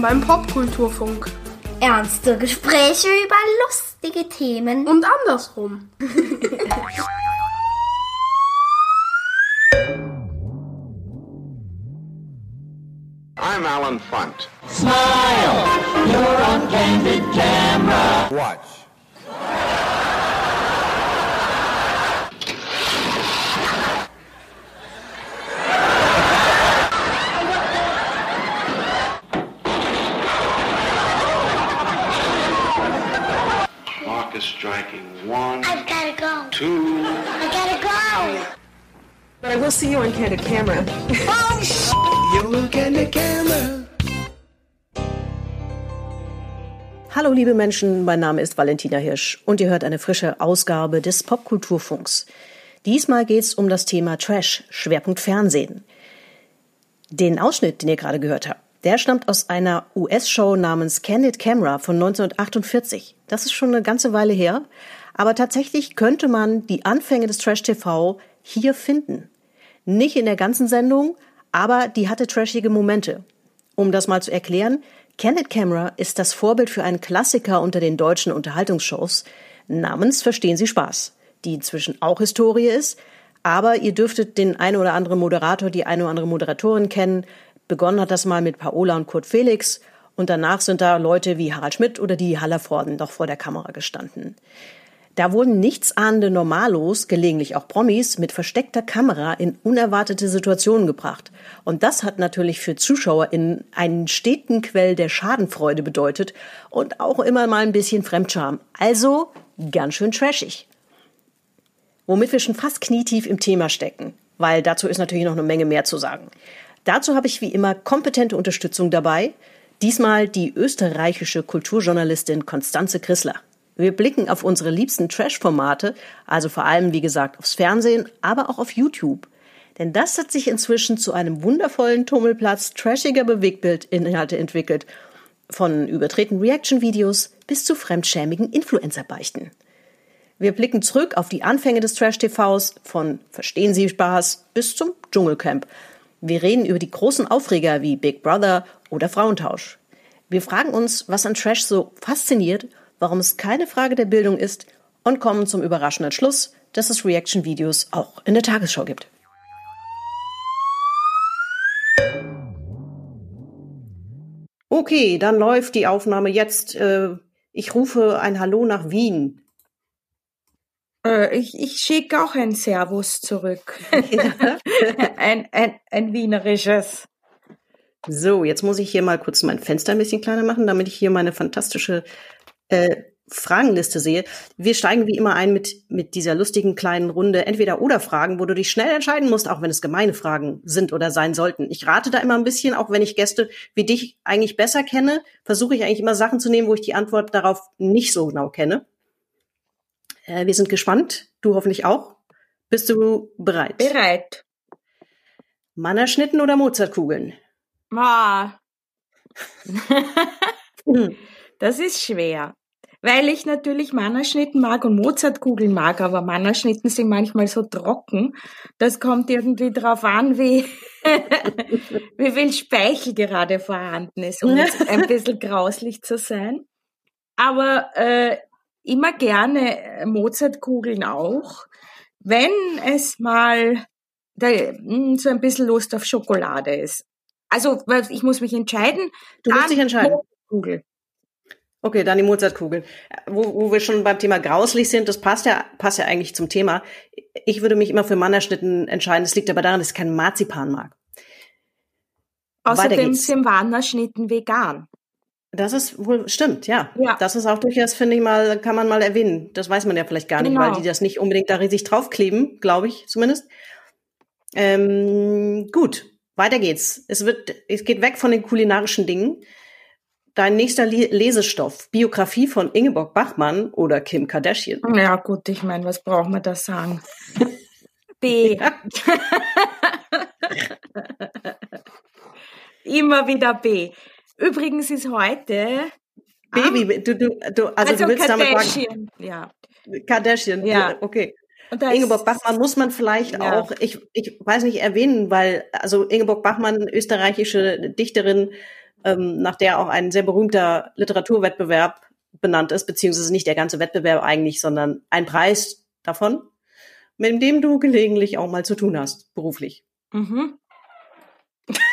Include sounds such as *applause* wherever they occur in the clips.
Willkommen beim Popkulturfunk. Ernste Gespräche über lustige Themen. Und andersrum. See you on candid camera. Hallo liebe Menschen, mein Name ist Valentina Hirsch und ihr hört eine frische Ausgabe des Popkulturfunks. Diesmal geht's um das Thema Trash, Schwerpunkt Fernsehen. Den Ausschnitt, den ihr gerade gehört habt, der stammt aus einer US-Show namens Candid Camera von 1948. Das ist schon eine ganze Weile her, aber tatsächlich könnte man die Anfänge des Trash-TV hier finden. Nicht in der ganzen Sendung, aber die hatte trashige Momente. Um das mal zu erklären, Candid Camera ist das Vorbild für einen Klassiker unter den deutschen Unterhaltungsshows namens Verstehen Sie Spaß, die inzwischen auch Historie ist, aber ihr dürftet den einen oder anderen Moderator, die eine oder andere Moderatorin kennen. Begonnen hat das mal mit Paola und Kurt Felix und danach sind da Leute wie Harald Schmidt oder die Hallervorden noch vor der Kamera gestanden. Da wurden nichtsahnende Normalos, gelegentlich auch Promis, mit versteckter Kamera in unerwartete Situationen gebracht. Und das hat natürlich für ZuschauerInnen einen steten Quell der Schadenfreude bedeutet und auch immer mal ein bisschen Fremdscham. Also ganz schön trashig. Womit wir schon fast knietief im Thema stecken, weil dazu ist natürlich noch eine Menge mehr zu sagen. Dazu habe ich wie immer kompetente Unterstützung dabei. Diesmal die österreichische Kulturjournalistin Konstanze Chrisler. Wir blicken auf unsere liebsten Trash-Formate, also vor allem, wie gesagt, aufs Fernsehen, aber auch auf YouTube. Denn das hat sich inzwischen zu einem wundervollen Tummelplatz trashiger Bewegbildinhalte entwickelt. Von übertreten Reaction-Videos bis zu fremdschämigen Influencer-Beichten. Wir blicken zurück auf die Anfänge des Trash-TVs, von Verstehen Sie Spaß bis zum Dschungelcamp. Wir reden über die großen Aufreger wie Big Brother oder Frauentausch. Wir fragen uns, was an Trash so fasziniert warum es keine Frage der Bildung ist und kommen zum überraschenden Schluss, dass es Reaction-Videos auch in der Tagesschau gibt. Okay, dann läuft die Aufnahme jetzt. Äh, ich rufe ein Hallo nach Wien. Äh, ich ich schicke auch ein Servus zurück. *laughs* ein, ein, ein wienerisches. So, jetzt muss ich hier mal kurz mein Fenster ein bisschen kleiner machen, damit ich hier meine fantastische äh, Fragenliste sehe. Wir steigen wie immer ein mit, mit dieser lustigen kleinen Runde Entweder-Oder-Fragen, wo du dich schnell entscheiden musst, auch wenn es gemeine Fragen sind oder sein sollten. Ich rate da immer ein bisschen, auch wenn ich Gäste wie dich eigentlich besser kenne, versuche ich eigentlich immer Sachen zu nehmen, wo ich die Antwort darauf nicht so genau kenne. Äh, wir sind gespannt. Du hoffentlich auch. Bist du bereit? Bereit. Mannerschnitten oder Mozartkugeln? Ma. Hm. *laughs* Das ist schwer. Weil ich natürlich Mannerschnitten mag und Mozartkugeln mag, aber Mannerschnitten sind manchmal so trocken. Das kommt irgendwie drauf an, wie, *laughs* wie viel Speichel gerade vorhanden ist, um jetzt ein *laughs* bisschen grauslich zu sein. Aber äh, immer gerne Mozartkugeln auch, wenn es mal da, mh, so ein bisschen Lust auf Schokolade ist. Also, ich muss mich entscheiden. Du musst dich entscheiden. Mozartkugel. Okay, dann die Mozartkugeln. Wo, wo wir schon beim Thema grauslich sind, das passt ja, passt ja eigentlich zum Thema. Ich würde mich immer für Mannerschnitten entscheiden. Das liegt aber daran, dass ich keinen Marzipan mag. Außerdem sind Wanderschnitten vegan. Das ist wohl, stimmt, ja. Ja. Das ist auch durchaus, finde ich mal, kann man mal erwähnen. Das weiß man ja vielleicht gar nicht, Genau. weil die das nicht unbedingt da riesig draufkleben, glaube ich zumindest. Ähm, gut, weiter geht's. Es wird, es geht weg von den kulinarischen Dingen. Dein nächster Le Lesestoff, Biografie von Ingeborg Bachmann oder Kim Kardashian. Ja gut, ich meine, was braucht man da sagen? *laughs* B. *laughs* Immer wieder B. Übrigens ist heute Baby, du, du, du, also, also du willst damit sagen, Kardashian. Ja. Kardashian, Ja. okay. Ingeborg Bachmann muss man vielleicht Ja. auch, ich, ich weiß nicht, erwähnen, weil, also Ingeborg Bachmann, österreichische Dichterin, ähm, nach der auch ein sehr berühmter Literaturwettbewerb benannt ist, beziehungsweise nicht der ganze Wettbewerb eigentlich, sondern ein Preis davon, mit dem du gelegentlich auch mal zu tun hast, beruflich. Mhm.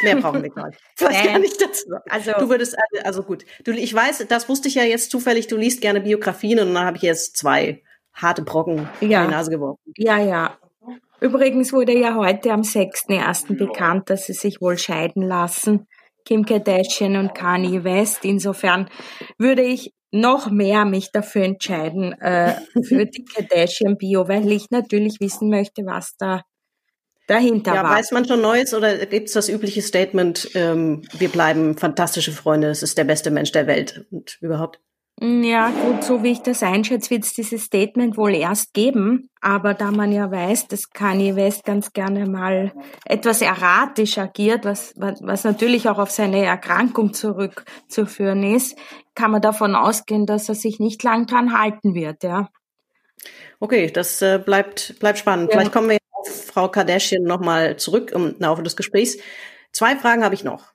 Mehr brauchen wir gar nicht. *laughs* Ich weiß Nee. gar nicht dazu. Also- du würdest, also- also gut. Du, ich weiß, das wusste ich ja jetzt zufällig, du liest gerne Biografien und dann habe ich jetzt zwei harte Brocken Ja. in die Nase geworfen. Ja, ja. Übrigens wurde ja heute am 6.1. bekannt, dass sie sich wohl scheiden lassen. Kim Kardashian und Kanye West. Insofern würde ich noch mehr mich dafür entscheiden, äh, für die Kardashian-Bio, weil ich natürlich wissen möchte, was da dahinter Ja, war. weiß man schon Neues oder gibt's das übliche Statement, ähm, wir bleiben fantastische Freunde, es ist der beste Mensch der Welt und überhaupt? Ja, gut, so wie ich das einschätze, wird es dieses Statement wohl erst geben. Aber da man ja weiß, dass Kanye West ganz gerne mal etwas erratisch agiert, was, was, was natürlich auch auf seine Erkrankung zurückzuführen ist, kann man davon ausgehen, dass er sich nicht lang dran halten wird, ja. Okay, das äh, bleibt, bleibt spannend. Ja. Vielleicht kommen wir auf Frau Kardashian nochmal zurück im Laufe des Gesprächs. Zwei Fragen habe ich noch.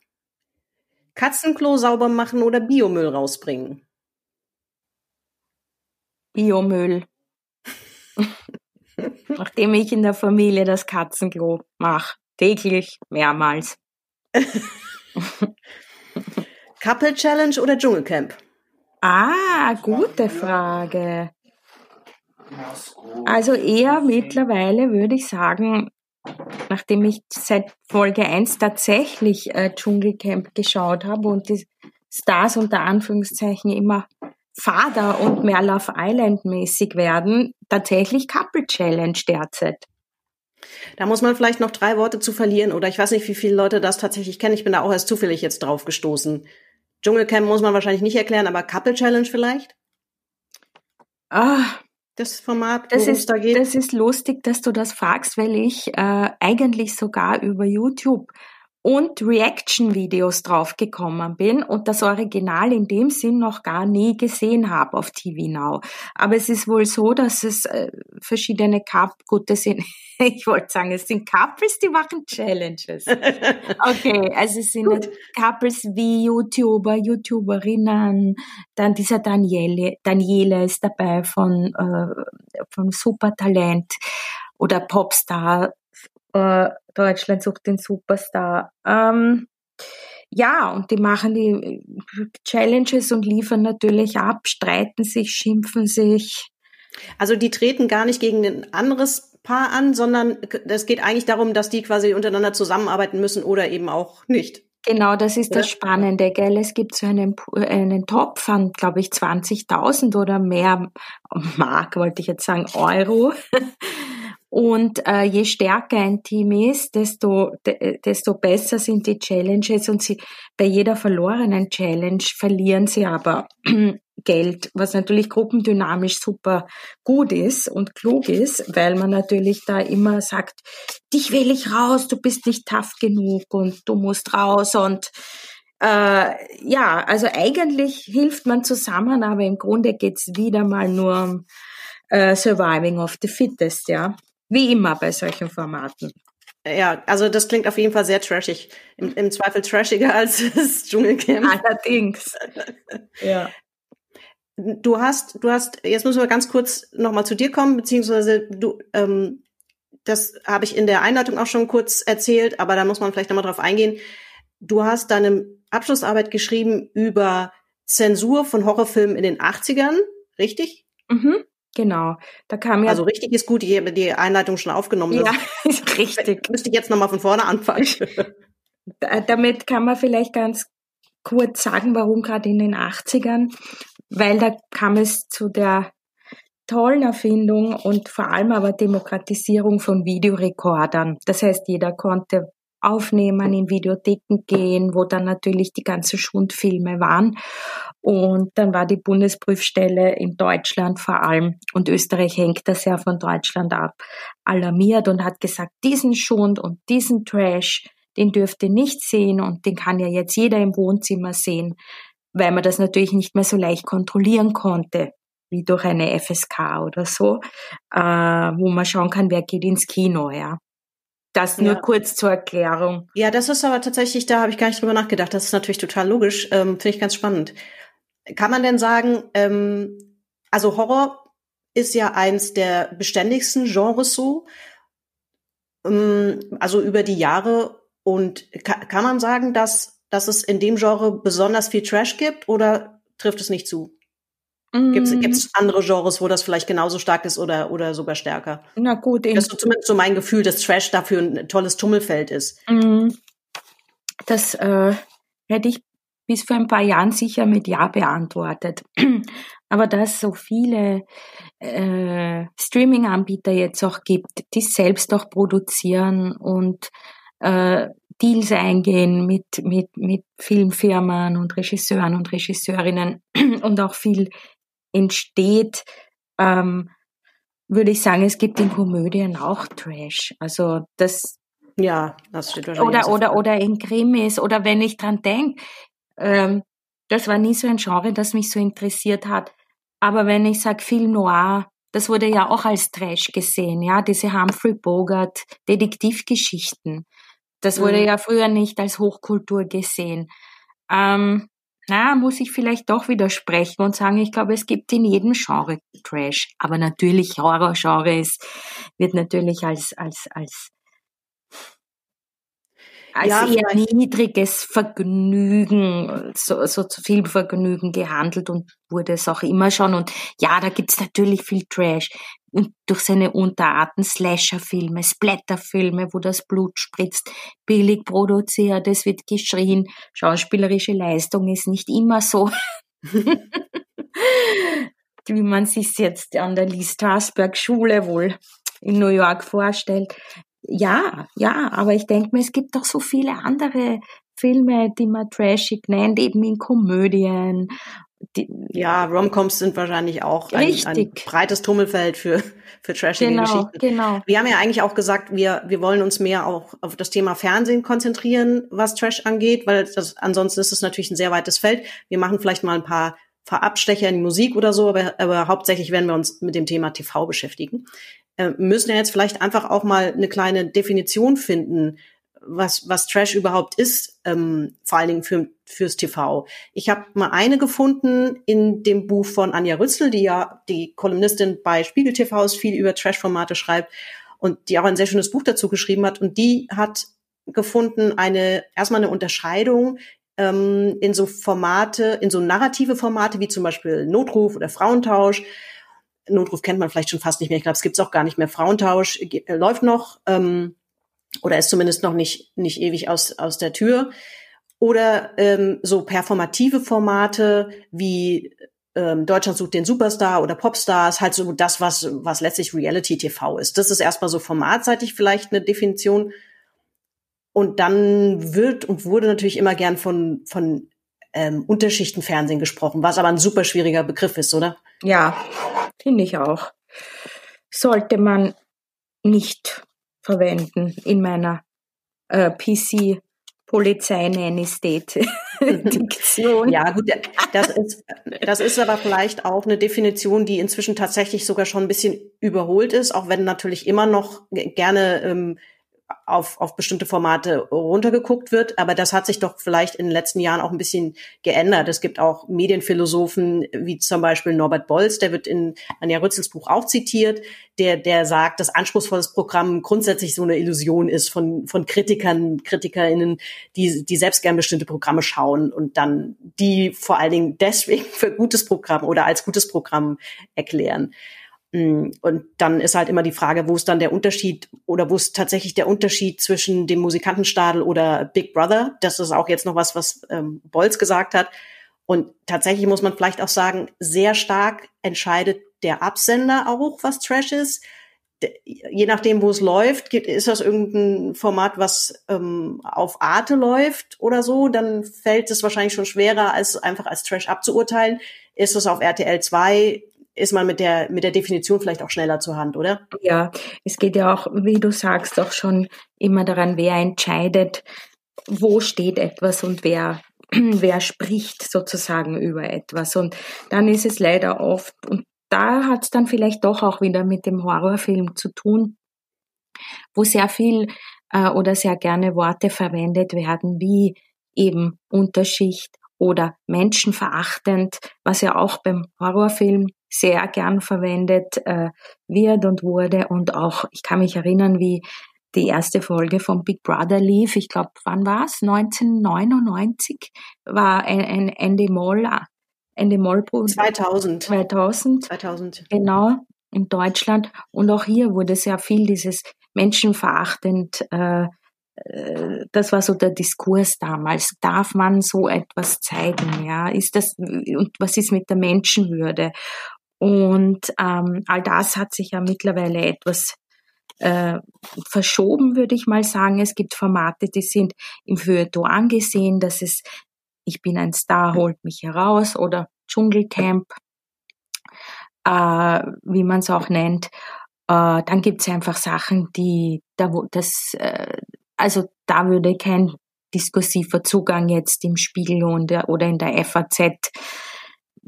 Katzenklo sauber machen oder Biomüll rausbringen? Biomüll. *laughs* Nachdem ich in der Familie das Katzenklo mache. Täglich, mehrmals. *laughs* Couple Challenge oder Dschungelcamp? Ah, gute Frage. Also eher mittlerweile würde ich sagen, nachdem ich seit Folge 1 tatsächlich äh, Dschungelcamp geschaut habe und die Stars unter Anführungszeichen immer fader und mehr Love Island mäßig werden, tatsächlich Couple Challenge derzeit. Da muss man vielleicht noch drei Worte zu verlieren oder ich weiß nicht, wie viele Leute das tatsächlich kennen. Ich bin da auch erst zufällig jetzt drauf gestoßen. Dschungelcamp muss man wahrscheinlich nicht erklären, aber Couple Challenge vielleicht? Ah, Das Format, Das ist, da geht? das ist lustig, dass du das fragst, weil ich äh, eigentlich sogar über YouTube und Reaction-Videos draufgekommen bin und das Original in dem Sinn noch gar nie gesehen habe auf TV Now. Aber es ist wohl so, dass es äh, verschiedene Cup, gut, das sind, *laughs* ich wollte sagen, es sind Couples, die machen Challenges. *laughs* Okay, also es sind nicht Couples wie YouTuber, YouTuberinnen, dann dieser Daniele, Daniele ist dabei von, äh, von Supertalent oder Popstar, äh, Deutschland sucht den Superstar. Ähm, ja, und die machen die Challenges und liefern natürlich ab, streiten sich, schimpfen sich. Also die treten gar nicht gegen ein anderes Paar an, sondern es geht eigentlich darum, dass die quasi untereinander zusammenarbeiten müssen oder eben auch nicht. Genau, das ist das Ja. Spannende, gell? Es gibt so einen, einen Topf an, glaube ich, 20.000 oder mehr Mark, wollte ich jetzt sagen, Euro. *laughs* Und äh, je stärker ein Team ist, desto, de, desto besser sind die Challenges und sie bei jeder verlorenen Challenge verlieren sie aber *clears throat* Geld, was natürlich gruppendynamisch super gut ist und klug ist, weil man natürlich da immer sagt, dich will ich raus, du bist nicht tough genug und du musst raus und äh, ja, also eigentlich hilft man zusammen, aber im Grunde geht's wieder mal nur um äh, Surviving of the Fittest, ja. Wie immer bei solchen Formaten. Ja, also das klingt auf jeden Fall sehr trashig. Im, im Zweifel trashiger *laughs* als das Dschungelcamp. Allerdings. ja. Du hast, du hast, jetzt müssen wir ganz kurz nochmal zu dir kommen, beziehungsweise du, ähm, das habe ich in der Einleitung auch schon kurz erzählt, aber da muss man vielleicht nochmal drauf eingehen. Du hast deine Abschlussarbeit geschrieben über Zensur von Horrorfilmen in den 80ern, richtig? Mhm, genau. Da kam ja. Also richtig ist gut, ich habe die Einleitung schon aufgenommen. ja, *laughs* ist richtig. müsste ich jetzt nochmal von vorne anfangen. *laughs* Da- Damit kann man vielleicht ganz kurz sagen, warum gerade in den 80ern, weil da kam es zu der tollen Erfindung und vor allem aber Demokratisierung von Videorekordern. Das heißt, jeder konnte aufnehmen, in Videotheken gehen, wo dann natürlich die ganzen Schundfilme waren. Und dann war die Bundesprüfstelle in Deutschland vor allem, und Österreich hängt das ja von Deutschland ab, alarmiert und hat gesagt, diesen Schund und diesen Trash, den dürft ihr nicht sehen und den kann ja jetzt jeder im Wohnzimmer sehen, weil man das natürlich nicht mehr so leicht kontrollieren konnte, wie durch eine FSK oder so, äh, wo man schauen kann, wer geht ins Kino, ja. Das nur Ja. kurz zur Erklärung. Ja, das ist aber tatsächlich, da habe ich gar nicht drüber nachgedacht. Das ist natürlich total logisch. Ähm, Finde ich ganz spannend. Kann man denn sagen, ähm, also Horror ist ja eins der beständigsten Genres so, ähm, also über die Jahre. Und ka kann man sagen, dass, dass es in dem Genre besonders viel Trash gibt oder trifft es nicht zu? Gibt Mm, es andere Genres, wo das vielleicht genauso stark ist oder, oder sogar stärker? Na gut, in, Das ist so zumindest so mein Gefühl, dass Trash dafür ein tolles Tummelfeld ist. Mm, Das äh, hätte ich bis vor ein paar Jahren sicher mit Ja beantwortet. *clears throat* Aber da es so viele äh, Streaming-Anbieter jetzt auch gibt, die selbst auch produzieren und äh, Deals eingehen mit, mit, mit Filmfirmen und Regisseuren und Regisseurinnen *clears throat* und auch viel entsteht, ähm, würde ich sagen, es gibt in Komödien auch Trash. Also das Ja, das steht wahrscheinlich. oder, oder, oder in Krimis oder wenn ich dran denke, ähm, das war nie so ein Genre, das mich so interessiert hat. Aber wenn ich sage Film Noir, das wurde ja auch als Trash gesehen, ja, diese Humphrey Bogart Detektivgeschichten. Das wurde Mhm. ja früher nicht als Hochkultur gesehen. Ähm, na, muss ich vielleicht doch widersprechen und sagen, ich glaube, es gibt in jedem Genre Trash. Aber natürlich Horrorgenre ist, wird natürlich als, als, als als Ja, eher vielleicht- niedriges Vergnügen, so, so zu viel Vergnügen gehandelt und wurde es auch immer schon. Und ja, da gibt's natürlich viel Trash. Und durch seine Unterarten Slasher-Filme, Splatter-Filme, wo das Blut spritzt, billig produziert, es wird geschrien, schauspielerische Leistung ist nicht immer so, *laughs* wie man sich jetzt an der Lee Strasberg Schule wohl in New York vorstellt. Ja, ja, aber ich denke mir, es gibt doch so viele andere Filme, die man trashig nennt, eben in Komödien. Die, Ja, Romcoms sind wahrscheinlich auch ein, ein breites Tummelfeld für, für trashige genau, Geschichten. genau. Wir haben ja eigentlich auch gesagt, wir, wir wollen uns mehr auch auf das Thema Fernsehen konzentrieren, was Trash angeht, weil das, ansonsten ist es natürlich ein sehr weites Feld. Wir machen vielleicht mal ein paar, paar Abstecher in die Musik oder so, aber, aber hauptsächlich werden wir uns mit dem Thema TV beschäftigen. Äh, müssen ja jetzt vielleicht einfach auch mal eine kleine Definition finden, was, was Trash überhaupt ist, ähm, vor allen Dingen für, fürs TV. Ich habe mal eine gefunden in dem Buch von Anja Rützel, die ja die Kolumnistin bei Spiegel TV ist, viel über Trash-Formate schreibt und die auch ein sehr schönes Buch dazu geschrieben hat. Und die hat gefunden eine erstmal eine Unterscheidung ähm, in so Formate, in so narrative Formate wie zum Beispiel Notruf oder Frauentausch. Notruf kennt man vielleicht schon fast nicht mehr. Ich glaube, es gibt es auch gar nicht mehr. Frauentausch äh, läuft noch. Ähm, oder ist zumindest noch nicht, nicht ewig aus, aus der Tür. Oder ähm, so performative Formate wie ähm, Deutschland sucht den Superstar oder Popstars, halt so das, was, was letztlich Reality TV ist. Das ist erstmal so formatseitig vielleicht eine Definition. Und dann wird und wurde natürlich immer gern von, von ähm, Unterschichtenfernsehen gesprochen, was aber ein super schwieriger Begriff ist, oder? Ja, finde ich auch. Sollte man nicht verwenden in meiner äh, PC Polizei Nanny State *laughs* Diktion. Ja, gut, das ist, das ist aber vielleicht auch eine Definition, die inzwischen tatsächlich sogar schon ein bisschen überholt ist, auch wenn natürlich immer noch gerne ähm, auf, auf bestimmte Formate runtergeguckt wird. Aber das hat sich doch vielleicht in den letzten Jahren auch ein bisschen geändert. Es gibt auch Medienphilosophen wie zum Beispiel Norbert Bolz, der wird in Anja Rützels Buch auch zitiert, der, der sagt, dass anspruchsvolles Programm grundsätzlich so eine Illusion ist von, von Kritikern, KritikerInnen, die, die selbst gern bestimmte Programme schauen und dann die vor allen Dingen deswegen *laughs* für gutes Programm oder als gutes Programm erklären. Und dann ist halt immer die Frage, wo ist dann der Unterschied oder wo ist tatsächlich der Unterschied zwischen dem Musikantenstadel oder Big Brother? Das ist auch jetzt noch was, was ähm, Bolz gesagt hat. Und tatsächlich muss man vielleicht auch sagen, sehr stark entscheidet der Absender auch, was Trash ist. Je nachdem, wo es läuft, ist das irgendein Format, was ähm, auf Arte läuft oder so, dann fällt es wahrscheinlich schon schwerer, als einfach als Trash abzuurteilen. Ist es auf RTL 2, ist man mit der, mit der Definition vielleicht auch schneller zur Hand, oder? Ja, es geht ja auch, wie du sagst, auch schon immer daran, wer entscheidet, wo steht etwas und wer, *clears throat* wer spricht sozusagen über etwas. Und dann ist es leider oft, und da hat es dann vielleicht doch auch wieder mit dem Horrorfilm zu tun, wo sehr viel äh, oder sehr gerne Worte verwendet werden wie eben Unterschicht oder menschenverachtend, was ja auch beim Horrorfilm sehr gern verwendet äh, wird und wurde. Und auch, ich kann mich erinnern, wie die erste Folge von Big Brother lief. Ich glaube, wann war es? 1999 war ein, ein Andy Moll, Andy Moll 2000. 2000. 2000. Genau, in Deutschland. Und auch hier wurde sehr viel dieses menschenverachtend äh, äh, das war so der Diskurs damals. Darf man so etwas zeigen? Ja, ist das und was ist mit der Menschenwürde? Und ähm, all das hat sich ja mittlerweile etwas äh, verschoben, würde ich mal sagen. Es gibt Formate, die sind im Feuilleton angesehen, dass es Ich bin ein Star, holt mich heraus oder Dschungelcamp, äh, wie man es auch nennt. Äh, dann gibt es einfach Sachen, die da wo das äh, also da würde kein diskursiver Zugang jetzt im Spiegel oder in der FAZ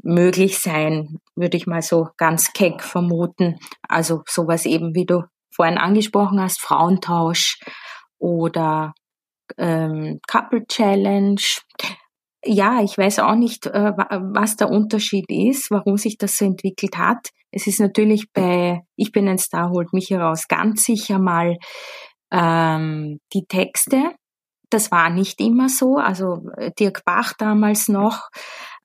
möglich sein, würde ich mal so ganz keck vermuten. Also sowas eben, wie du vorhin angesprochen hast, Frauentausch oder ähm, Couple Challenge. Ja, ich weiß auch nicht, äh, was der Unterschied ist, warum sich das so entwickelt hat. Es ist natürlich bei Ich bin ein Star, holt mich heraus ganz sicher mal ähm, die Texte. Das war nicht immer so. Also äh, Dirk Bach damals noch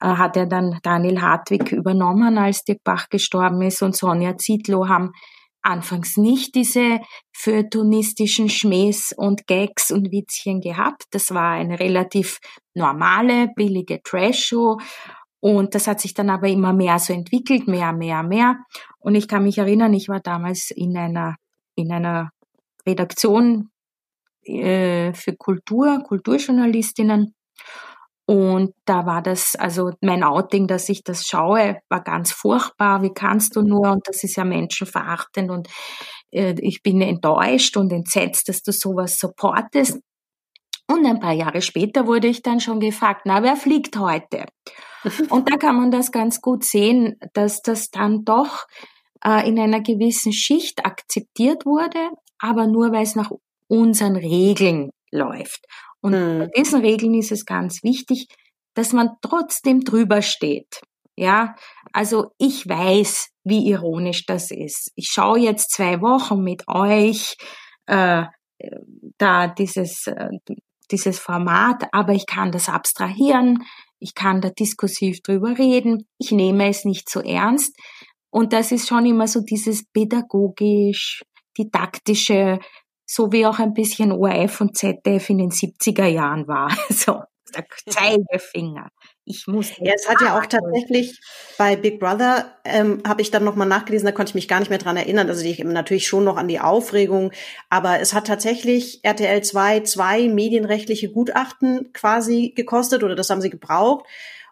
hat er dann Daniel Hartwig übernommen, als Dirk Bach gestorben ist und Sonja Zietlow haben anfangs nicht diese feuilletonistischen Schmähs und Gags und Witzchen gehabt. Das war eine relativ normale, billige Trash-Show. Und das hat sich dann aber immer mehr so entwickelt, mehr, mehr, mehr. Und ich kann mich erinnern, ich war damals in einer, in einer Redaktion äh, für Kultur, Kulturjournalistinnen. Und da war das, also mein Outing, dass ich das schaue, war ganz furchtbar. Wie kannst du nur? Und das ist ja menschenverachtend. Und äh, ich bin enttäuscht und entsetzt, dass du sowas supportest. Und ein paar Jahre später wurde ich dann schon gefragt, na, wer fliegt heute? *laughs* Und da kann man das ganz gut sehen, dass das dann doch äh, in einer gewissen Schicht akzeptiert wurde, aber nur weil es nach unseren Regeln läuft. Und mhm. bei diesen Regeln ist es ganz wichtig, dass man trotzdem drüber steht. Ja, also ich weiß, wie ironisch das ist. Ich schaue jetzt zwei Wochen mit euch äh, da dieses äh, dieses Format, aber ich kann das abstrahieren, ich kann da diskursiv drüber reden, ich nehme es nicht so ernst. Und das ist schon immer so dieses pädagogisch didaktische, so wie auch ein bisschen ORF und ZDF in den 70er Jahren war. *laughs* So, der Zeigefinger. Ich muss. Ja, es hat ja auch tatsächlich bei Big Brother, ähm, habe ich dann nochmal nachgelesen, da konnte ich mich gar nicht mehr dran erinnern. Also ich natürlich schon noch an die Aufregung, aber es hat tatsächlich RTL 2 zwei medienrechtliche Gutachten quasi gekostet oder das haben sie gebraucht,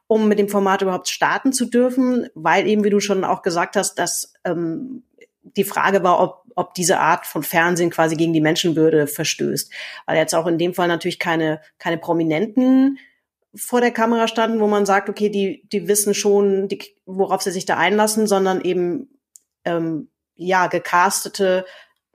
um mit dem Format überhaupt starten zu dürfen, weil eben, wie du schon auch gesagt hast, dass ähm, die Frage war, ob, ob diese Art von Fernsehen quasi gegen die Menschenwürde verstößt. Weil jetzt auch in dem Fall natürlich keine, keine Prominenten vor der Kamera standen, wo man sagt, okay, die, die wissen schon, die, worauf sie sich da einlassen, sondern eben ähm, ja gecastete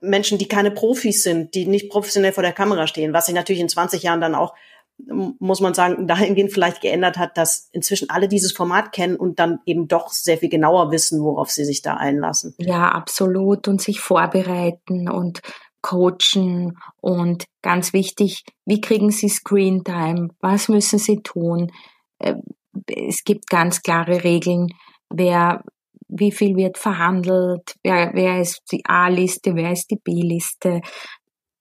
Menschen, die keine Profis sind, die nicht professionell vor der Kamera stehen, was sich natürlich in 20 Jahren dann auch muss man sagen, dahingehend vielleicht geändert hat, dass inzwischen alle dieses Format kennen und dann eben doch sehr viel genauer wissen, worauf sie sich da einlassen. Ja, absolut. Und sich vorbereiten und coachen und ganz wichtig, wie kriegen sie Screen Time? Was müssen sie tun? Äh, es gibt ganz klare Regeln, wer wie viel wird verhandelt, wer, wer ist die A-Liste, wer ist die B-Liste,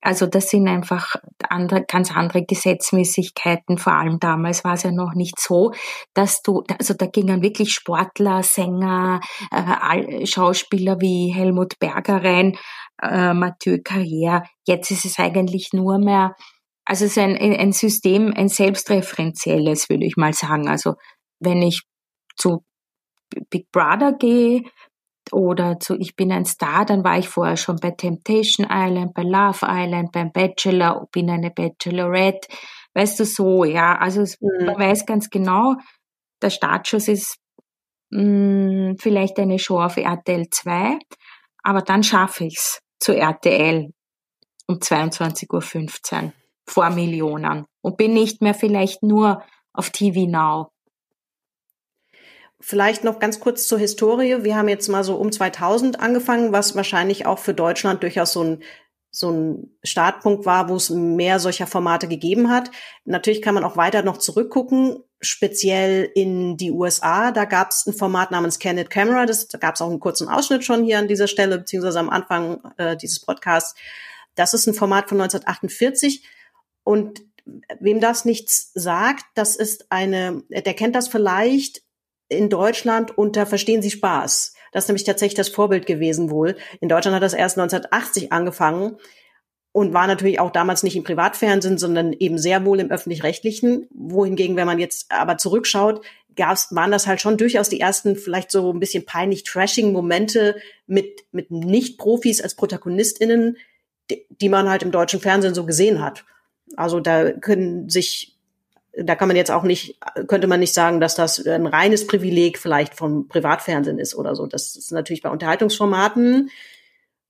also das sind einfach andere, ganz andere Gesetzmäßigkeiten. Vor allem damals war es ja noch nicht so, dass du, also da gingen wirklich Sportler, Sänger, äh, Schauspieler wie Helmut Berger rein, äh, Mathieu Carrière. Jetzt ist es eigentlich nur mehr, also es ist ein, ein System, ein selbstreferenzielles, würde ich mal sagen. Also wenn ich zu Big Brother gehe, oder zu Ich bin ein Star, dann war ich vorher schon bei Temptation Island, bei Love Island, beim Bachelor, bin eine Bachelorette, weißt du so, ja, also mhm. man weiß ganz genau, der Startschuss ist mh, mm, vielleicht eine Show auf RTL 2, aber dann schaffe ich's zu RTL. um 22.15 Uhr vor Millionen und bin nicht mehr vielleicht nur auf TV Now. Vielleicht noch ganz kurz zur Historie. Wir haben jetzt mal so um 2000 angefangen, was wahrscheinlich auch für Deutschland durchaus so ein so ein Startpunkt war, wo es mehr solcher Formate gegeben hat. Natürlich kann man auch weiter noch zurückgucken, speziell in die USA. Da gab es ein Format namens Candid Camera. Das, da gab es auch einen kurzen Ausschnitt schon hier an dieser Stelle, beziehungsweise am Anfang äh, dieses Podcasts. Das ist ein Format von 1948. Und wem das nichts sagt, das ist eine, der kennt das vielleicht in Deutschland unter Verstehen Sie Spaß. Das ist nämlich tatsächlich das Vorbild gewesen wohl. In Deutschland hat das erst 1980 angefangen und war natürlich auch damals nicht im Privatfernsehen, sondern eben sehr wohl im öffentlich-rechtlichen. Wohingegen, wenn man jetzt aber zurückschaut, gab's, waren das halt schon durchaus die ersten vielleicht so ein bisschen peinlich trashing Momente mit, mit Nicht-Profis als ProtagonistInnen, die, die man halt im deutschen Fernsehen so gesehen hat. Also da können sich da kann man jetzt auch nicht, könnte man nicht sagen, dass das ein reines Privileg vielleicht vom Privatfernsehen ist oder so. Das ist natürlich bei Unterhaltungsformaten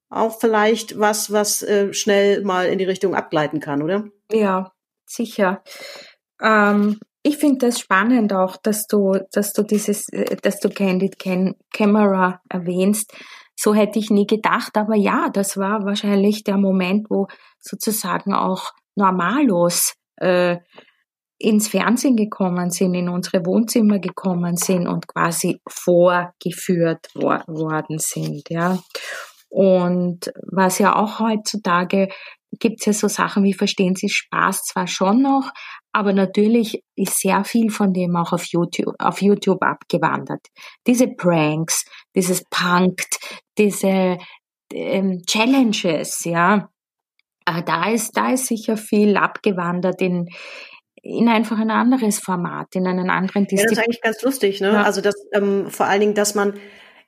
auch vielleicht was, was äh, schnell mal in die Richtung abgleiten kann, oder? Ja, sicher. Ähm, ich finde das spannend auch, dass du, dass du dieses, äh, dass du Candid Cam Camera erwähnst. So hätte ich nie gedacht, aber ja, das war wahrscheinlich der Moment, wo sozusagen auch Normalos äh, ins Fernsehen gekommen sind, in unsere Wohnzimmer gekommen sind und quasi vorgeführt wor worden sind, ja. Und was ja auch heutzutage gibt es ja so Sachen wie Verstehen Sie Spaß zwar schon noch, aber natürlich ist sehr viel von dem auch auf YouTube, auf YouTube abgewandert. Diese Pranks, dieses Punkt, diese ähm, Challenges, ja, äh, da ist, da ist sicher viel abgewandert in, in einfach ein anderes Format, in einen anderen Disziplin. Ja, das ist eigentlich ganz lustig, ne? Ja. Also das ähm, vor allen Dingen, dass man,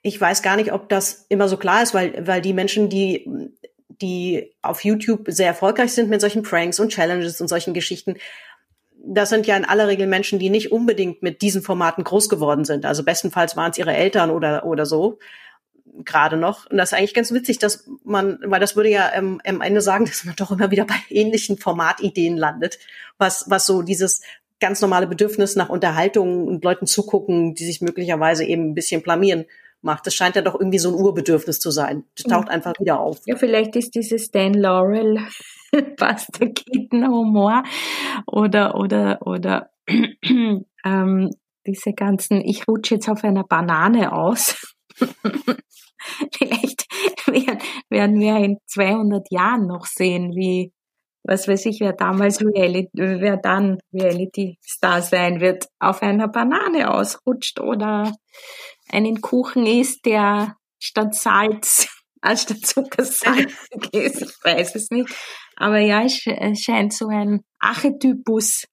ich weiß gar nicht, ob das immer so klar ist, weil weil die Menschen, die die auf YouTube sehr erfolgreich sind mit solchen Pranks und Challenges und solchen Geschichten, das sind ja in aller Regel Menschen, die nicht unbedingt mit diesen Formaten groß geworden sind. Also bestenfalls waren es ihre Eltern oder oder so gerade noch. Und das ist eigentlich ganz witzig, dass man, weil das würde ja ähm, am Ende sagen, *laughs* dass man doch immer wieder bei ähnlichen Formatideen landet, was, was so dieses ganz normale Bedürfnis nach Unterhaltung und Leuten zugucken, die sich möglicherweise eben ein bisschen blamieren macht. Das scheint ja doch irgendwie so ein Urbedürfnis zu sein. Das taucht einfach wieder auf. Ja, vielleicht ist dieses Dan Laurel *laughs* Buster Keaton Humor oder, oder, oder, *clears throat* ähm, diese ganzen, ich rutsche jetzt auf einer Banane aus. *laughs* Vielleicht werden wir in 200 Jahren noch sehen, wie, was weiß ich, wer damals Reality, wer dann Reality Star sein wird, auf einer Banane ausrutscht oder einen Kuchen isst, der statt Salz, *laughs* als statt Zucker Salz *laughs* ist. Ich weiß es nicht. Aber ja, es scheint so ein Archetypus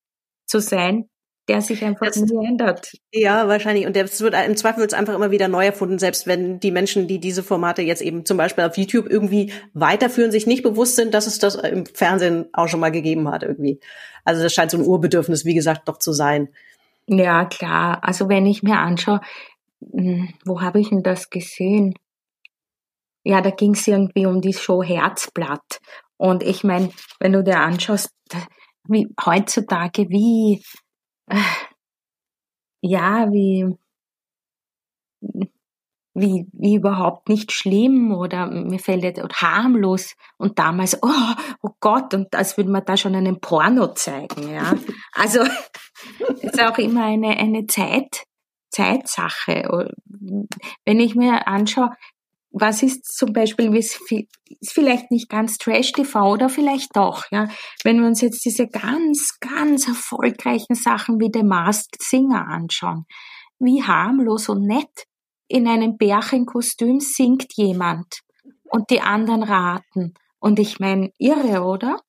zu sein, der sich einfach das, nie ändert. Ja, wahrscheinlich. Und das wird im Zweifel wird einfach immer wieder neu erfunden, selbst wenn die Menschen, die diese Formate jetzt eben zum Beispiel auf YouTube irgendwie weiterführen, sich nicht bewusst sind, dass es das im Fernsehen auch schon mal gegeben hat irgendwie. Also das scheint so ein Urbedürfnis, wie gesagt, doch zu sein. Ja, klar. Also wenn ich mir anschaue, hm, wo habe ich denn das gesehen? Ja, da ging es irgendwie um die Show Herzblatt. Und ich meine, wenn du dir anschaust, wie heutzutage, wie ja, wie, wie, wie überhaupt nicht schlimm oder mir fällt jetzt oder harmlos und damals, oh, oh Gott, und als würde man da schon einen Porno zeigen, ja. Also, *laughs* ist auch immer eine, eine Zeit, Zeitsache. Wenn ich mir anschaue, was ist zum Beispiel, ist vielleicht nicht ganz Trash-TV oder vielleicht doch, ja. Wenn wir uns jetzt diese ganz, ganz erfolgreichen Sachen wie The Masked Singer anschauen, wie harmlos und nett in einem Bärchenkostüm singt jemand und die anderen raten. Und ich meine, irre, oder?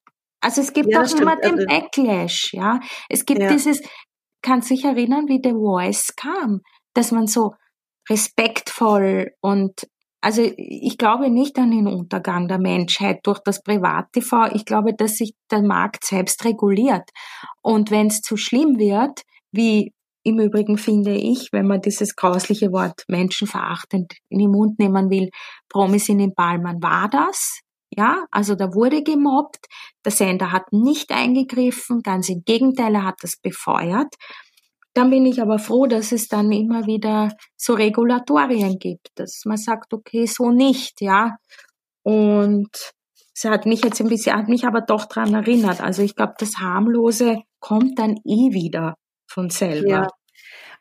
Also es gibt ja, doch immer den also Backlash, ja. Es gibt ja. dieses, kann sich erinnern, wie The Voice kam, dass man so respektvoll und also ich glaube nicht an den Untergang der Menschheit durch das Privat-TV. Ich glaube, dass sich der Markt selbst reguliert. Und wenn es zu schlimm wird, wie im Übrigen finde ich, wenn man dieses grausliche Wort menschenverachtend in den Mund nehmen will, Promis in den Ballmann, war das Ja, also da wurde gemobbt. Der Sender hat nicht eingegriffen, ganz im Gegenteil, er hat das befeuert. Dann bin ich aber froh, dass es dann immer wieder so Regulatorien gibt, dass man sagt, okay, so nicht, ja. Und es hat mich jetzt ein bisschen, hat mich aber doch dran erinnert. Also ich glaube, das Harmlose kommt dann eh wieder von selber. Ja.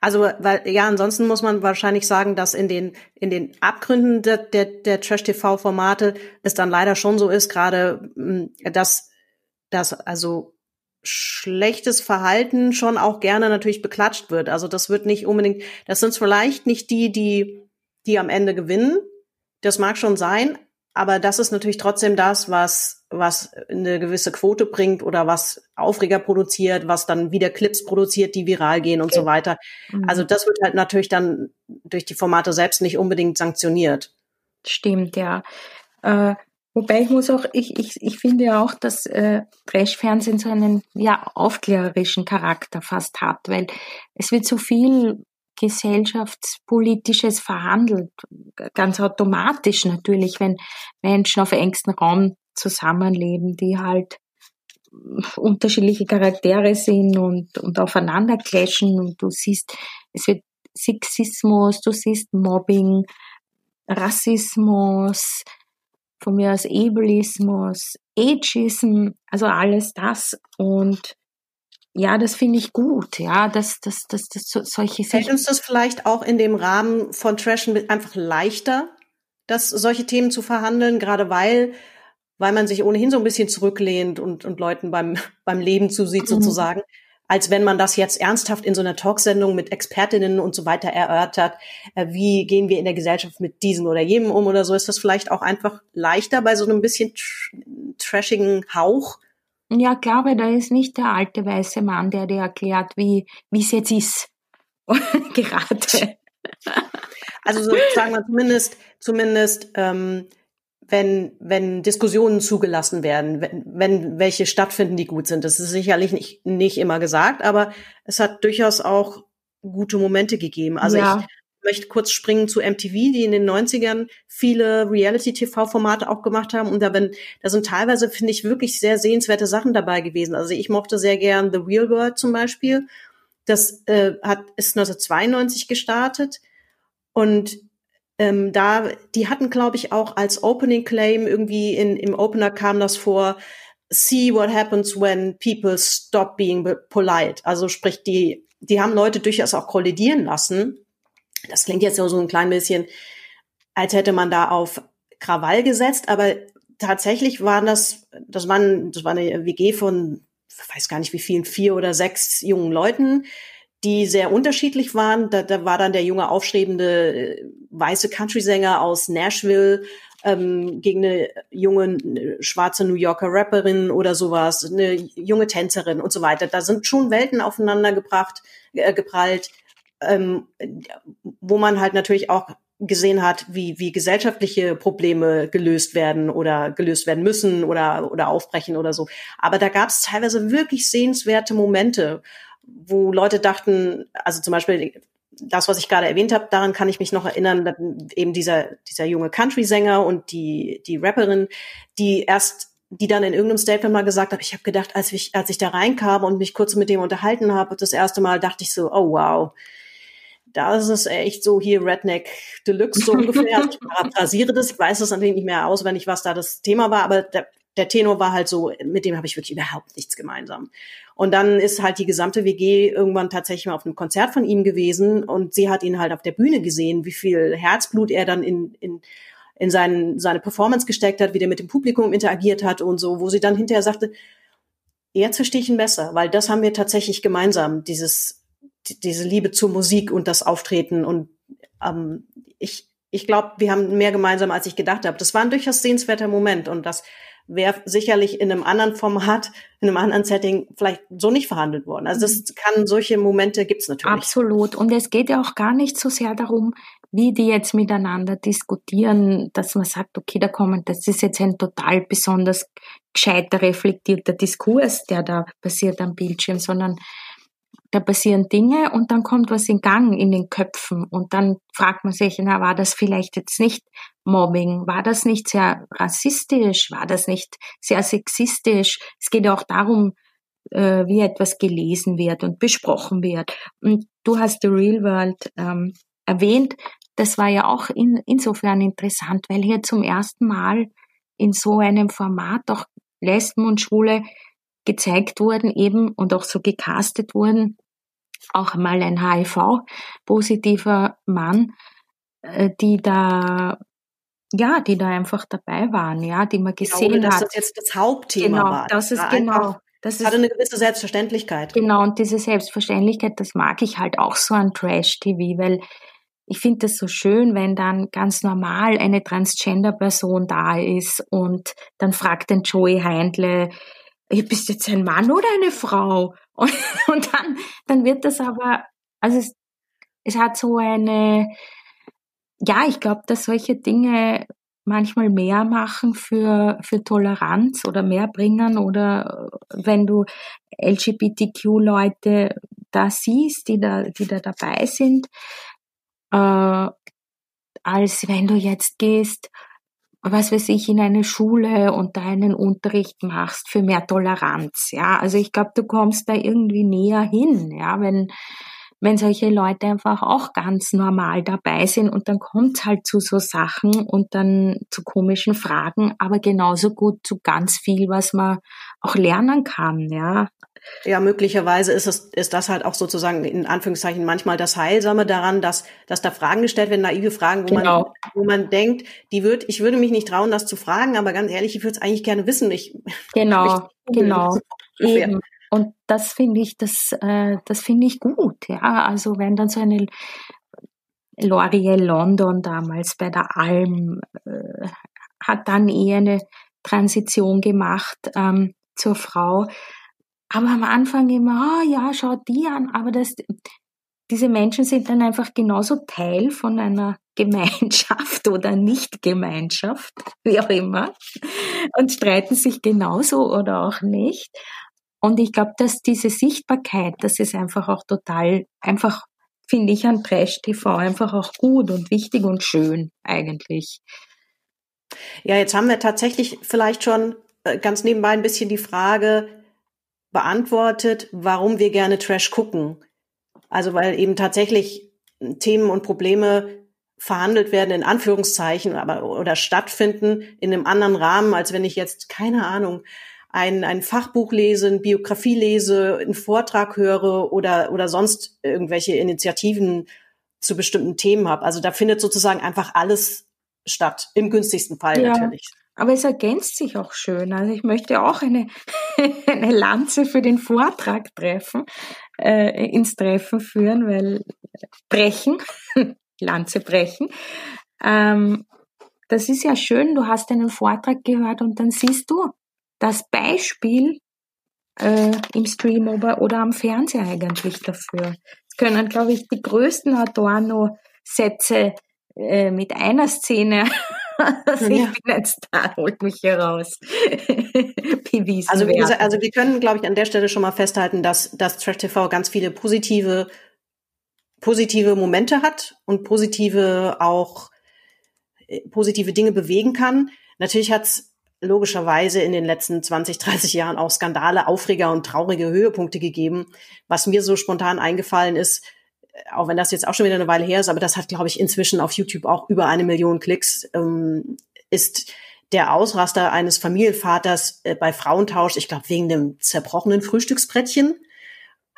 Also, weil, ja, ansonsten muss man wahrscheinlich sagen, dass in den, in den Abgründen der, der, der Trash-TV-Formate es dann leider schon so ist, gerade, mm, dass, dass also schlechtes Verhalten schon auch gerne natürlich beklatscht wird. Also das wird nicht unbedingt, das sind vielleicht nicht die, die, die am Ende gewinnen. Das mag schon sein, aber das ist natürlich trotzdem das, was, was eine gewisse Quote bringt oder was Aufreger produziert, was dann wieder Clips produziert, die viral gehen und okay. so weiter. Mhm. Also das wird halt natürlich dann durch die Formate selbst nicht unbedingt sanktioniert. Stimmt, ja. Äh, wobei ich muss auch, ich, ich, ich finde ja auch, dass äh, Trash-Fernsehen so einen ja, aufklärerischen Charakter fast hat, weil es wird so viel gesellschaftspolitisches verhandelt, ganz automatisch natürlich, wenn Menschen auf engstem Raum zusammenleben, die halt unterschiedliche Charaktere sind und, und aufeinander clashen. Und du siehst, es wird Sexismus, du siehst Mobbing, Rassismus, von mir aus Ableismus, Ageism, also alles das und ja, das finde ich gut, ja, dass, dass, dass, dass solche Fällt uns das vielleicht auch in dem Rahmen von Trash einfach leichter, dass solche Themen zu verhandeln, gerade weil, weil man sich ohnehin so ein bisschen zurücklehnt und, und Leuten beim, beim Leben zusieht, mhm. Als wenn man das jetzt ernsthaft in so einer Talksendung mit Expertinnen und so weiter erörtert, äh, wie gehen wir in der Gesellschaft mit diesem oder jenem um oder so, ist das vielleicht auch einfach leichter bei so einem bisschen tr trashigen Hauch, ja, glaube, da ist nicht der alte weiße Mann, der dir erklärt, wie es jetzt ist. *laughs* Gerade. Also so, sagen wir zumindest, zumindest ähm, wenn, wenn Diskussionen zugelassen werden, wenn, wenn welche stattfinden, die gut sind. Das ist sicherlich nicht, nicht immer gesagt, aber es hat durchaus auch gute Momente gegeben. Also ja. ich möchte kurz springen zu MTV, die in den 90ern viele Reality-TV-Formate auch gemacht haben. Und da, wenn, da sind teilweise, finde ich, wirklich sehr sehenswerte Sachen dabei gewesen. Also ich mochte sehr gern The Real World zum Beispiel. Das äh, hat, ist 1992 gestartet. Und ähm, da, die hatten, glaube ich, auch als Opening Claim irgendwie in, im Opener kam das vor, see what happens when people stop being polite. Also sprich, die, die haben Leute durchaus auch kollidieren lassen das klingt jetzt so ein klein bisschen, als hätte man da auf Krawall gesetzt, aber tatsächlich waren das, das waren, das war eine WG von, weiß gar nicht wie vielen, vier oder sechs jungen Leuten, die sehr unterschiedlich waren. Da, da war dann der junge aufstrebende äh, weiße Country-Sänger aus Nashville ähm, gegen eine junge eine schwarze New Yorker Rapperin oder sowas, eine junge Tänzerin und so weiter. Da sind schon Welten aufeinander gebracht, äh, geprallt ähm, wo man halt natürlich auch gesehen hat, wie, wie gesellschaftliche Probleme gelöst werden oder gelöst werden müssen oder, oder aufbrechen oder so. Aber da gab es teilweise wirklich sehenswerte Momente, wo Leute dachten, also zum Beispiel das, was ich gerade erwähnt habe, daran kann ich mich noch erinnern, eben dieser, dieser junge Country-Sänger und die, die Rapperin, die erst die dann in irgendeinem Statement mal gesagt hat, ich habe gedacht, als ich, als ich da reinkam und mich kurz mit dem unterhalten habe, das erste Mal dachte ich so, oh wow, da ist es echt so hier Redneck Deluxe so *laughs* ungefähr. ich paraphrasiere das, ich weiß das natürlich nicht mehr auswendig, was da das Thema war, aber der, der Tenor war halt so, mit dem habe ich wirklich überhaupt nichts gemeinsam. Und dann ist halt die gesamte WG irgendwann tatsächlich mal auf einem Konzert von ihm gewesen und sie hat ihn halt auf der Bühne gesehen, wie viel Herzblut er dann in, in, in seinen, seine Performance gesteckt hat, wie der mit dem Publikum interagiert hat und so, wo sie dann hinterher sagte, jetzt verstehe ich ihn besser, weil das haben wir tatsächlich gemeinsam, dieses diese Liebe zur Musik und das Auftreten. Und ähm, ich, ich glaube, wir haben mehr gemeinsam, als ich gedacht habe. Das war ein durchaus sehenswerter Moment und das wäre sicherlich in einem anderen Format, in einem anderen Setting vielleicht so nicht verhandelt worden. Also das mhm. kann, solche Momente gibt's natürlich. Absolut. Und es geht ja auch gar nicht so sehr darum, wie die jetzt miteinander diskutieren, dass man sagt, okay, da kommen, das ist jetzt ein total besonders gescheiter, reflektierter Diskurs, der da passiert am Bildschirm, sondern da passieren Dinge und dann kommt was in Gang in den Köpfen und dann fragt man sich, na, war das vielleicht jetzt nicht Mobbing? War das nicht sehr rassistisch? War das nicht sehr sexistisch? Es geht auch darum, äh, wie etwas gelesen wird und besprochen wird. Und du hast The Real World ähm, erwähnt. Das war ja auch in, insofern interessant, weil hier zum ersten Mal in so einem Format auch Lesben und Schwule gezeigt wurden eben und auch so gecastet wurden. Auch mal ein HIV-positiver Mann, äh, die da ja, die da einfach dabei waren, ja, die man gesehen genau, dass hat. das jetzt das Hauptthema genau, war. Das ist genau. Das ist, hatte eine gewisse Selbstverständlichkeit. Genau, und diese Selbstverständlichkeit, das mag ich halt auch so an Trash-TV, weil ich finde das so schön, wenn dann ganz normal eine Transgender-Person da ist und dann fragt den Joey Heindle, bist du jetzt ein Mann oder eine Frau? *laughs* Und, und dann, dann wird das aber, also es, es hat so eine, ja, ich glaube, dass solche Dinge manchmal mehr machen für, für Toleranz oder mehr bringen oder wenn du LGBTQ-Leute da siehst, die da, die da dabei sind, äh, als wenn du jetzt gehst, was weiß ich, in eine Schule und da einen Unterricht machst für mehr Toleranz. Ja, also ich glaube, du kommst da irgendwie näher hin, ja, wenn, wenn solche Leute einfach auch ganz normal dabei sind und dann kommt halt zu so Sachen und dann zu komischen Fragen, aber genauso gut zu ganz viel, was man auch lernen kann, ja. Ja, möglicherweise ist es, ist das halt auch sozusagen in Anführungszeichen manchmal das Heilsame daran, dass, dass da Fragen gestellt werden, naive Fragen, wo Genau. man, wo man denkt, die wird, ich würde mich nicht trauen, das zu fragen, aber ganz ehrlich, ich würde es eigentlich gerne wissen. Ich, *laughs* Genau, ich- genau. Eben. Und das finde ich, das, äh, das finde ich gut, ja. Also wenn dann so eine L'Oreal London damals bei der Alm äh, hat dann eher eine Transition gemacht ähm, zur Frau. Aber am Anfang immer, ah ja, schaut die an, aber das, diese Menschen sind dann einfach genauso Teil von einer *laughs* Gemeinschaft oder Nicht-Gemeinschaft, wie auch immer, und streiten sich genauso oder auch nicht. Und ich glaube, dass diese Sichtbarkeit, das ist einfach auch total, einfach finde ich an Trash TV einfach auch gut und wichtig und schön eigentlich. Ja, jetzt haben wir tatsächlich vielleicht schon äh, ganz nebenbei ein bisschen die Frage beantwortet, warum wir gerne Trash gucken. Also weil eben tatsächlich Themen und Probleme verhandelt werden in Anführungszeichen, aber oder stattfinden in einem anderen Rahmen, als wenn ich jetzt keine Ahnung ein, ein Fachbuch lese, eine Biografie lese, einen Vortrag höre oder oder sonst irgendwelche Initiativen zu bestimmten Themen habe. Also da findet sozusagen einfach alles statt, im günstigsten Fall Ja. natürlich. Aber es ergänzt sich auch schön. Also ich möchte auch eine, *laughs* eine Lanze für den Vortrag treffen, äh, ins Treffen führen, weil brechen, *laughs* Lanze brechen. Ähm, das ist ja schön, du hast einen Vortrag gehört und dann siehst du das Beispiel äh, im Stream oder, oder am Fernseher eigentlich dafür. Es können, glaube ich, die größten Adorno-Sätze äh, mit einer Szene *laughs* also Ja. ich bin jetzt da, holt mich hier raus. *laughs* Also, also wir können, glaube ich, an der Stelle schon mal festhalten, dass, dass Trash TV ganz viele positive, positive Momente hat und positive auch äh, positive Dinge bewegen kann. Natürlich hat es logischerweise in den letzten 20, 30 Jahren auch Skandale, Aufreger und traurige Höhepunkte gegeben. Was mir so spontan eingefallen ist, auch wenn das jetzt auch schon wieder eine Weile her ist, aber das hat, glaube ich, inzwischen auf YouTube auch über eine Million Klicks, ähm, ist der Ausraster eines Familienvaters äh, bei Frauentausch, ich glaube wegen dem zerbrochenen Frühstücksbrettchen.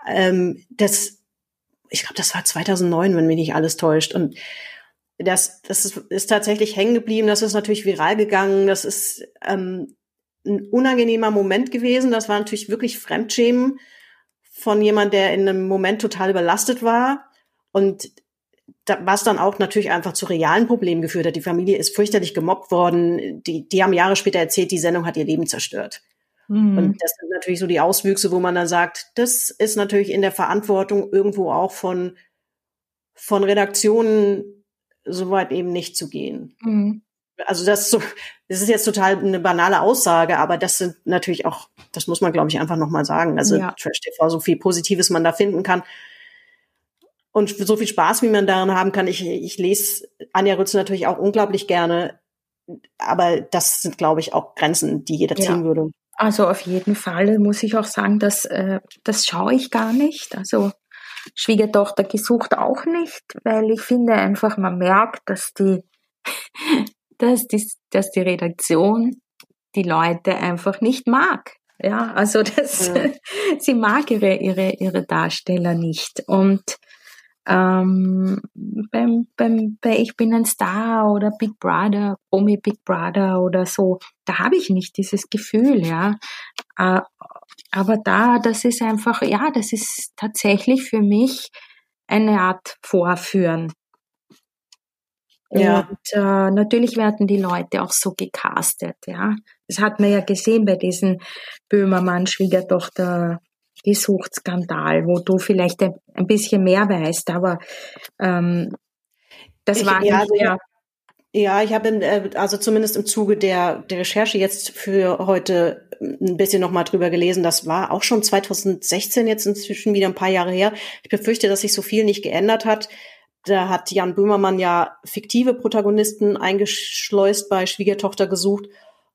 Ähm, das, ich glaube, das war 2009, wenn mich nicht alles täuscht. Und das, das ist, ist tatsächlich hängen geblieben. Das ist natürlich viral gegangen. Das ist ähm, ein unangenehmer Moment gewesen. Das war natürlich wirklich Fremdschämen von jemand, der in einem Moment total überlastet war. Und da, was dann auch natürlich einfach zu realen Problemen geführt hat. Die Familie ist fürchterlich gemobbt worden. Die, die haben Jahre später erzählt, die Sendung hat ihr Leben zerstört. Mhm. Und das sind natürlich so die Auswüchse, wo man dann sagt, das ist natürlich in der Verantwortung irgendwo auch von, von Redaktionen soweit eben nicht zu gehen. Mhm. also das, so, das ist jetzt total eine banale Aussage, aber das sind natürlich auch, das muss man, glaube ich, einfach nochmal sagen. Also Ja. Trash TV, so viel Positives man da finden kann. Und so viel Spaß, wie man daran haben kann. Ich, ich lese Anja Rützel natürlich auch unglaublich gerne. Aber das sind, glaube ich, auch Grenzen, die jeder Ja. ziehen würde. Also auf jeden Fall muss ich auch sagen, dass äh, das schaue ich gar nicht. Also Schwiegertochter gesucht auch nicht, weil ich finde einfach, man merkt, dass die, dass die, dass die Redaktion die Leute einfach nicht mag. Ja, also das, Ja. *laughs* sie mag ihre, ihre, ihre Darsteller nicht. Und ähm, beim, beim, bei Ich bin ein Star oder Big Brother, Omi Big Brother oder so, da habe ich nicht dieses Gefühl, ja. Äh, aber da, das ist einfach, ja, das ist tatsächlich für mich eine Art Vorführen. Ja. Und äh, natürlich werden die Leute auch so gecastet, ja. Das hat man ja gesehen bei diesem Böhmermann-Schwiegertochter Gesuchtskandal, wo du vielleicht ein, ein bisschen mehr weißt, aber ähm, das Ich- war ja, nicht hab- Ja, ich habe, äh, also zumindest im Zuge der, der Recherche jetzt für heute ein bisschen nochmal drüber gelesen. Das war auch schon 2016, jetzt inzwischen wieder ein paar Jahre her. Ich befürchte, dass sich so viel nicht geändert hat. Da hat Jan Böhmermann ja fiktive Protagonisten eingeschleust bei Schwiegertochter gesucht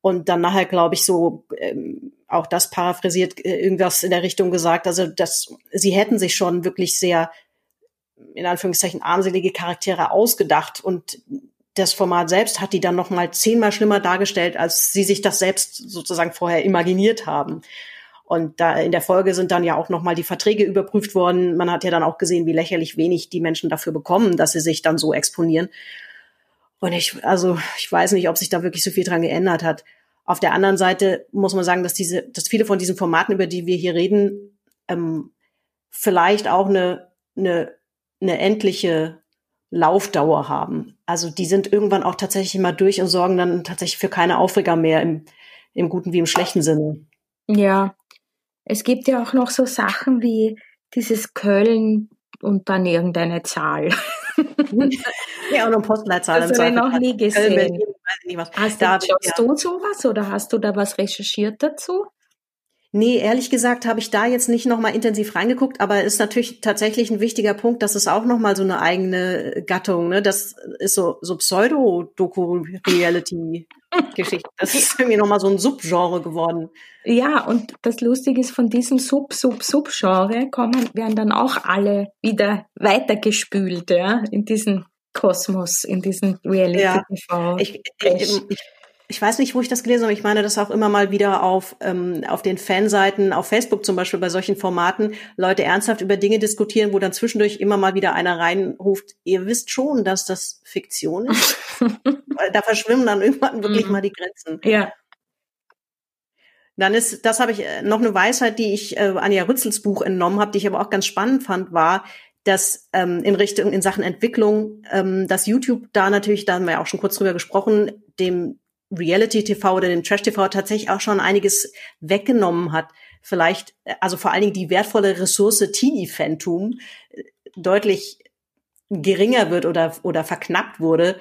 und dann nachher, glaube ich, so ähm, auch das paraphrasiert äh, irgendwas in der Richtung gesagt. Also, dass sie hätten sich schon wirklich sehr in Anführungszeichen armselige Charaktere ausgedacht und das Format selbst hat die dann noch mal zehnmal schlimmer dargestellt, als sie sich das selbst sozusagen vorher imaginiert haben. Und da in der Folge sind dann ja auch noch mal die Verträge überprüft worden. Man hat ja dann auch gesehen, wie lächerlich wenig die Menschen dafür bekommen, dass sie sich dann so exponieren. Und ich, also ich weiß nicht, ob sich da wirklich so viel dran geändert hat. Auf der anderen Seite muss man sagen, dass diese, dass viele von diesen Formaten, über die wir hier reden, ähm, vielleicht auch eine, eine, eine endliche Laufdauer haben. Also die sind irgendwann auch tatsächlich immer durch und sorgen dann tatsächlich für keine Aufreger mehr im, im guten wie im schlechten Sinne. Ja, es gibt ja auch noch so Sachen wie dieses Köln und dann irgendeine Zahl. *laughs* Ja, und eine Postleitzahl. Das habe ich noch nie Köln, gesehen. Berlin, weiß ich nicht was. Hast Da du, schaust du sowas oder hast du da was recherchiert dazu? Nee, ehrlich gesagt habe ich da jetzt nicht noch mal intensiv reingeguckt, aber ist natürlich tatsächlich ein wichtiger Punkt, dass es auch noch mal so eine eigene Gattung, ne? Das ist so so Pseudo-Doku-Reality-Geschichte. Das ist irgendwie noch mal so ein Subgenre geworden. Ja, und das Lustige ist, von diesem Sub, Sub, Sub-Genre kommen, werden dann auch alle wieder weitergespült, ja, in diesen Kosmos, in diesen Reality-TV. Ich, ich, ich, ich weiß nicht, wo ich das gelesen habe. Ich meine, dass auch immer mal wieder auf, ähm, auf den Fanseiten, auf Facebook zum Beispiel bei solchen Formaten, Leute ernsthaft über Dinge diskutieren, wo dann zwischendurch immer mal wieder einer reinruft, ihr wisst schon, dass das Fiktion ist. *laughs* Weil da verschwimmen dann irgendwann wirklich Mhm. mal die Grenzen. ja, Dann ist, das habe ich äh, noch eine Weisheit, die ich äh, Anja Rützels Buch entnommen habe, die ich aber auch ganz spannend fand, war, dass ähm, in Richtung, in Sachen Entwicklung, ähm, dass YouTube da natürlich, da haben wir ja auch schon kurz drüber gesprochen, dem Reality-TV oder dem Trash-TV tatsächlich auch schon einiges weggenommen hat. Vielleicht, äh, also vor allen Dingen die wertvolle Ressource Teenie-Fantum äh, deutlich geringer wird oder, oder verknappt wurde,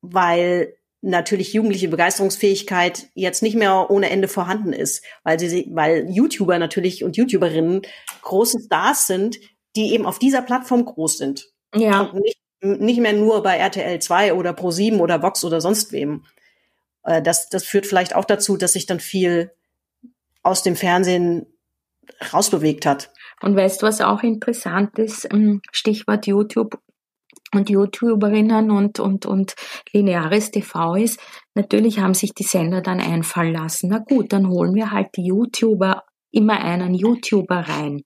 weil natürlich jugendliche Begeisterungsfähigkeit jetzt nicht mehr ohne Ende vorhanden ist, weil sie, weil YouTuber natürlich und YouTuberinnen große Stars sind, die eben auf dieser Plattform groß sind. ja, Und nicht, nicht mehr nur bei RTL 2 oder Pro7 oder Vox oder sonst wem. Äh, Das, das führt vielleicht auch dazu, dass sich dann viel aus dem Fernsehen rausbewegt hat. Und weißt du, was auch interessant ist? Ähm, Stichwort YouTube und YouTuberinnen und, und, und lineares TV ist, natürlich haben sich die Sender dann einfallen lassen. Na gut, dann holen wir halt die YouTuber, immer einen YouTuber rein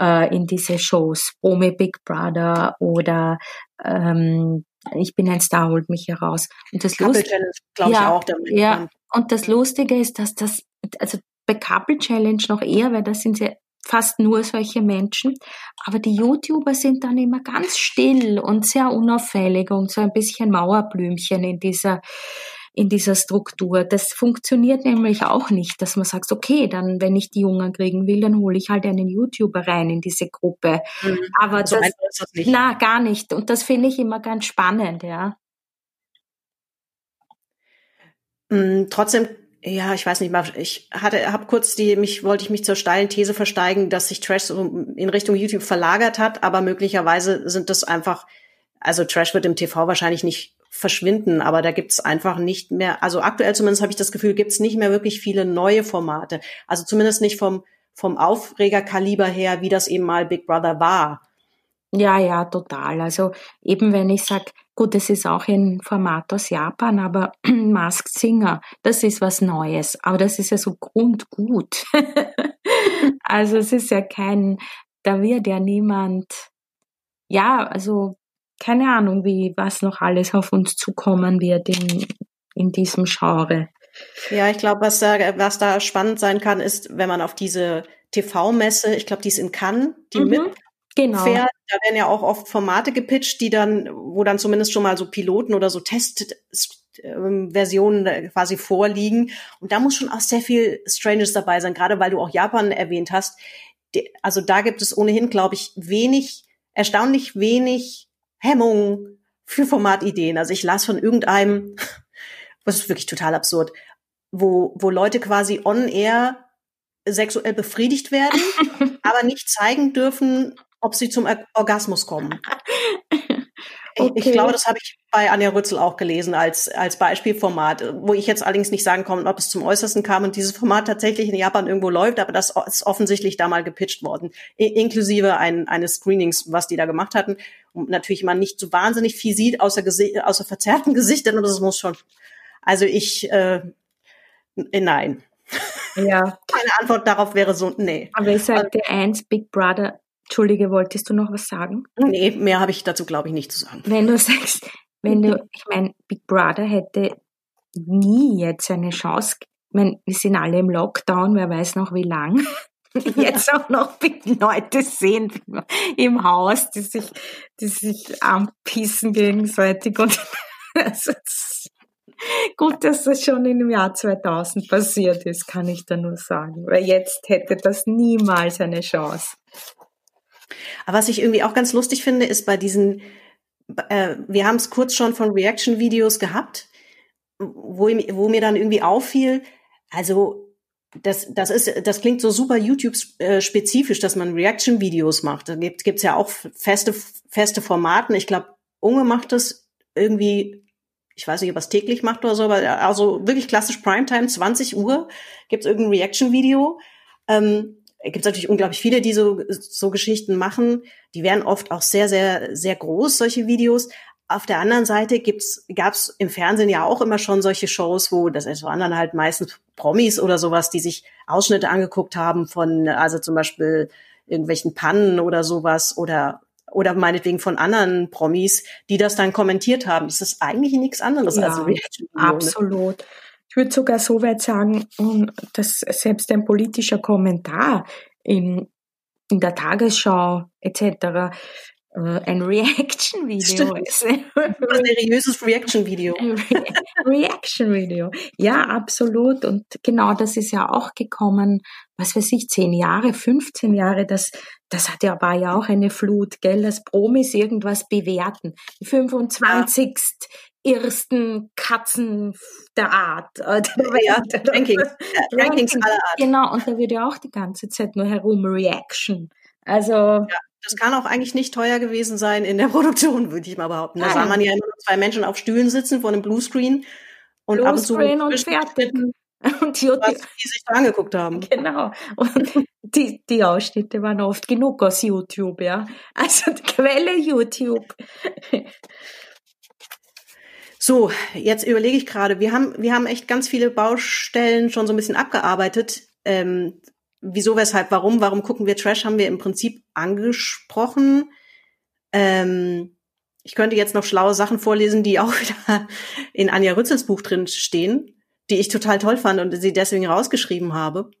äh, in diese Shows. Omi Big Brother oder ähm, Ich bin ein Star, holt mich heraus. Und das Couple Lust Challenge, glaube Ja, ich, auch damit. ja. Und das Lustige ist, dass das, also bei Couple Challenge noch eher, weil da sind sie fast nur solche Menschen. Aber die YouTuber sind dann immer ganz still und sehr unauffällig und so ein bisschen Mauerblümchen in dieser, in dieser Struktur. Das funktioniert nämlich auch nicht, dass man sagt, okay, dann, wenn ich die Jungen kriegen will, dann hole ich halt einen YouTuber rein in diese Gruppe. Mhm. Aber So das, das nicht. na, gar nicht. Und das finde ich immer ganz spannend, ja. Mm, trotzdem, ja, ich weiß nicht mal, ich hatte, habe kurz die, mich wollte ich mich zur steilen These versteigen, dass sich Trash so in Richtung YouTube verlagert hat, aber möglicherweise sind das einfach, also Trash wird im TV wahrscheinlich nicht verschwinden, aber da gibt's einfach nicht mehr, also aktuell zumindest habe ich das Gefühl, gibt's nicht mehr wirklich viele neue Formate. Also zumindest nicht vom, vom Aufregerkaliber her, wie das eben mal Big Brother war. Ja, ja, total. Also eben wenn ich sag, gut, es ist auch ein Format aus Japan, aber *clears throat* Masked Singer, das ist was Neues. Aber das ist ja so grundgut. *laughs* also es ist ja kein, da wird ja niemand, ja, also keine Ahnung, wie was noch alles auf uns zukommen wird in, in diesem Genre. Ja, ich glaube, was da, was da spannend sein kann, ist, wenn man auf diese TV-Messe, ich glaube, die ist in Cannes, die mhm. mit Genau. Fair, da werden ja auch oft Formate gepitcht, die dann, wo dann zumindest schon mal so Piloten oder so Testversionen ähm, quasi vorliegen. Und da muss schon auch sehr viel Stranges dabei sein, gerade weil du auch Japan erwähnt hast. Also da gibt es ohnehin, glaube ich, wenig, erstaunlich wenig Hemmung für Formatideen. Also ich las von irgendeinem, was ist wirklich total absurd, wo, wo Leute quasi on air sexuell befriedigt werden, *laughs* aber nicht zeigen dürfen, ob sie zum Orgasmus kommen. *laughs* Okay. Ich, ich, glaube, das habe ich bei Anja Rützel auch gelesen als, als Beispielformat, wo ich jetzt allerdings nicht sagen kann, ob es zum Äußersten kam und dieses Format tatsächlich in Japan irgendwo läuft, aber das ist offensichtlich da mal gepitcht worden, inklusive ein, eines Screenings, was die da gemacht hatten. Und natürlich man nicht so wahnsinnig viel sieht, außer, außer verzerrten *laughs* Gesichtern, aber das muss schon. Also ich, äh, nein. Ja. Meine Antwort darauf wäre so, nee. Aber ich sagte eins, Big Brother Entschuldige, wolltest du noch was sagen? Nee, mehr habe ich dazu, glaube ich, nicht zu sagen. Wenn du *laughs* sagst, wenn du, ich meine, Big Brother hätte nie jetzt eine Chance. Ich meine, wir sind alle im Lockdown, wer weiß noch wie lang. *laughs* Jetzt auch noch Leute sehen im Haus, die sich, die sich anpissen gegenseitig und *laughs* also, gut, dass das schon im Jahr 2000 passiert ist, kann ich da nur sagen. Weil jetzt hätte das niemals eine Chance. Aber was ich irgendwie auch ganz lustig finde, ist bei diesen, äh, wir haben es kurz schon von Reaction-Videos gehabt, wo, wo mir dann irgendwie auffiel, also das, das ist, das klingt so super YouTube-spezifisch, dass man Reaction-Videos macht. Da gibt es ja auch feste, feste Formaten. Ich glaube, Unge macht das irgendwie, ich weiß nicht, ob er es täglich macht oder so, aber also wirklich klassisch Primetime, 20 Uhr, gibt es irgendein Reaction-Video. Ähm, gibt es natürlich unglaublich viele, die so, so Geschichten machen. Die werden oft auch sehr, sehr, sehr groß, solche Videos. Auf der anderen Seite gibt's, gab's im Fernsehen ja auch immer schon solche Shows, wo das waren dann halt meistens Promis oder sowas, die sich Ausschnitte angeguckt haben von, also zum Beispiel irgendwelchen Pannen oder sowas oder oder meinetwegen von anderen Promis, die das dann kommentiert haben. Das ist eigentlich nichts anderes ja, als Reaction. Absolut. Ich würde sogar so weit sagen, dass selbst ein politischer Kommentar in, in der Tagesschau etc. Äh, ein Reaction-Video ist. Ein seriöses Reaction-Video. Reaction-Video. Ja, absolut. Und genau das ist ja auch gekommen, was weiß ich, zehn Jahre, 15 Jahre, das, das hat ja, war ja auch eine Flut, gell, dass Promis irgendwas bewerten. Die 25. Ja. Ersten Katzen der Art. Äh, ja, Rankings. Rankings aller Art. Genau, und da wird ja auch die ganze Zeit nur herum Reaction. Also. Ja. Das kann auch eigentlich nicht teuer gewesen sein in der *laughs* Produktion, würde ich mal behaupten. Da sah man ja immer nur zwei Menschen auf Stühlen sitzen vor einem Bluescreen und Bluescreen ab und zu und fertig. *laughs* Und die, was die sich da angeguckt haben. Genau. Und die, die Ausschnitte waren oft genug aus YouTube, ja. Also die Quelle YouTube. So, jetzt überlege ich gerade, wir haben, wir haben echt ganz viele Baustellen schon so ein bisschen abgearbeitet. Ähm, wieso, weshalb, warum, warum gucken wir Trash, haben wir im Prinzip angesprochen. Ähm, ich könnte jetzt noch schlaue Sachen vorlesen, die auch *laughs* wieder in Anja Rützels Buch drin stehen, die ich total toll fand und sie deswegen rausgeschrieben habe.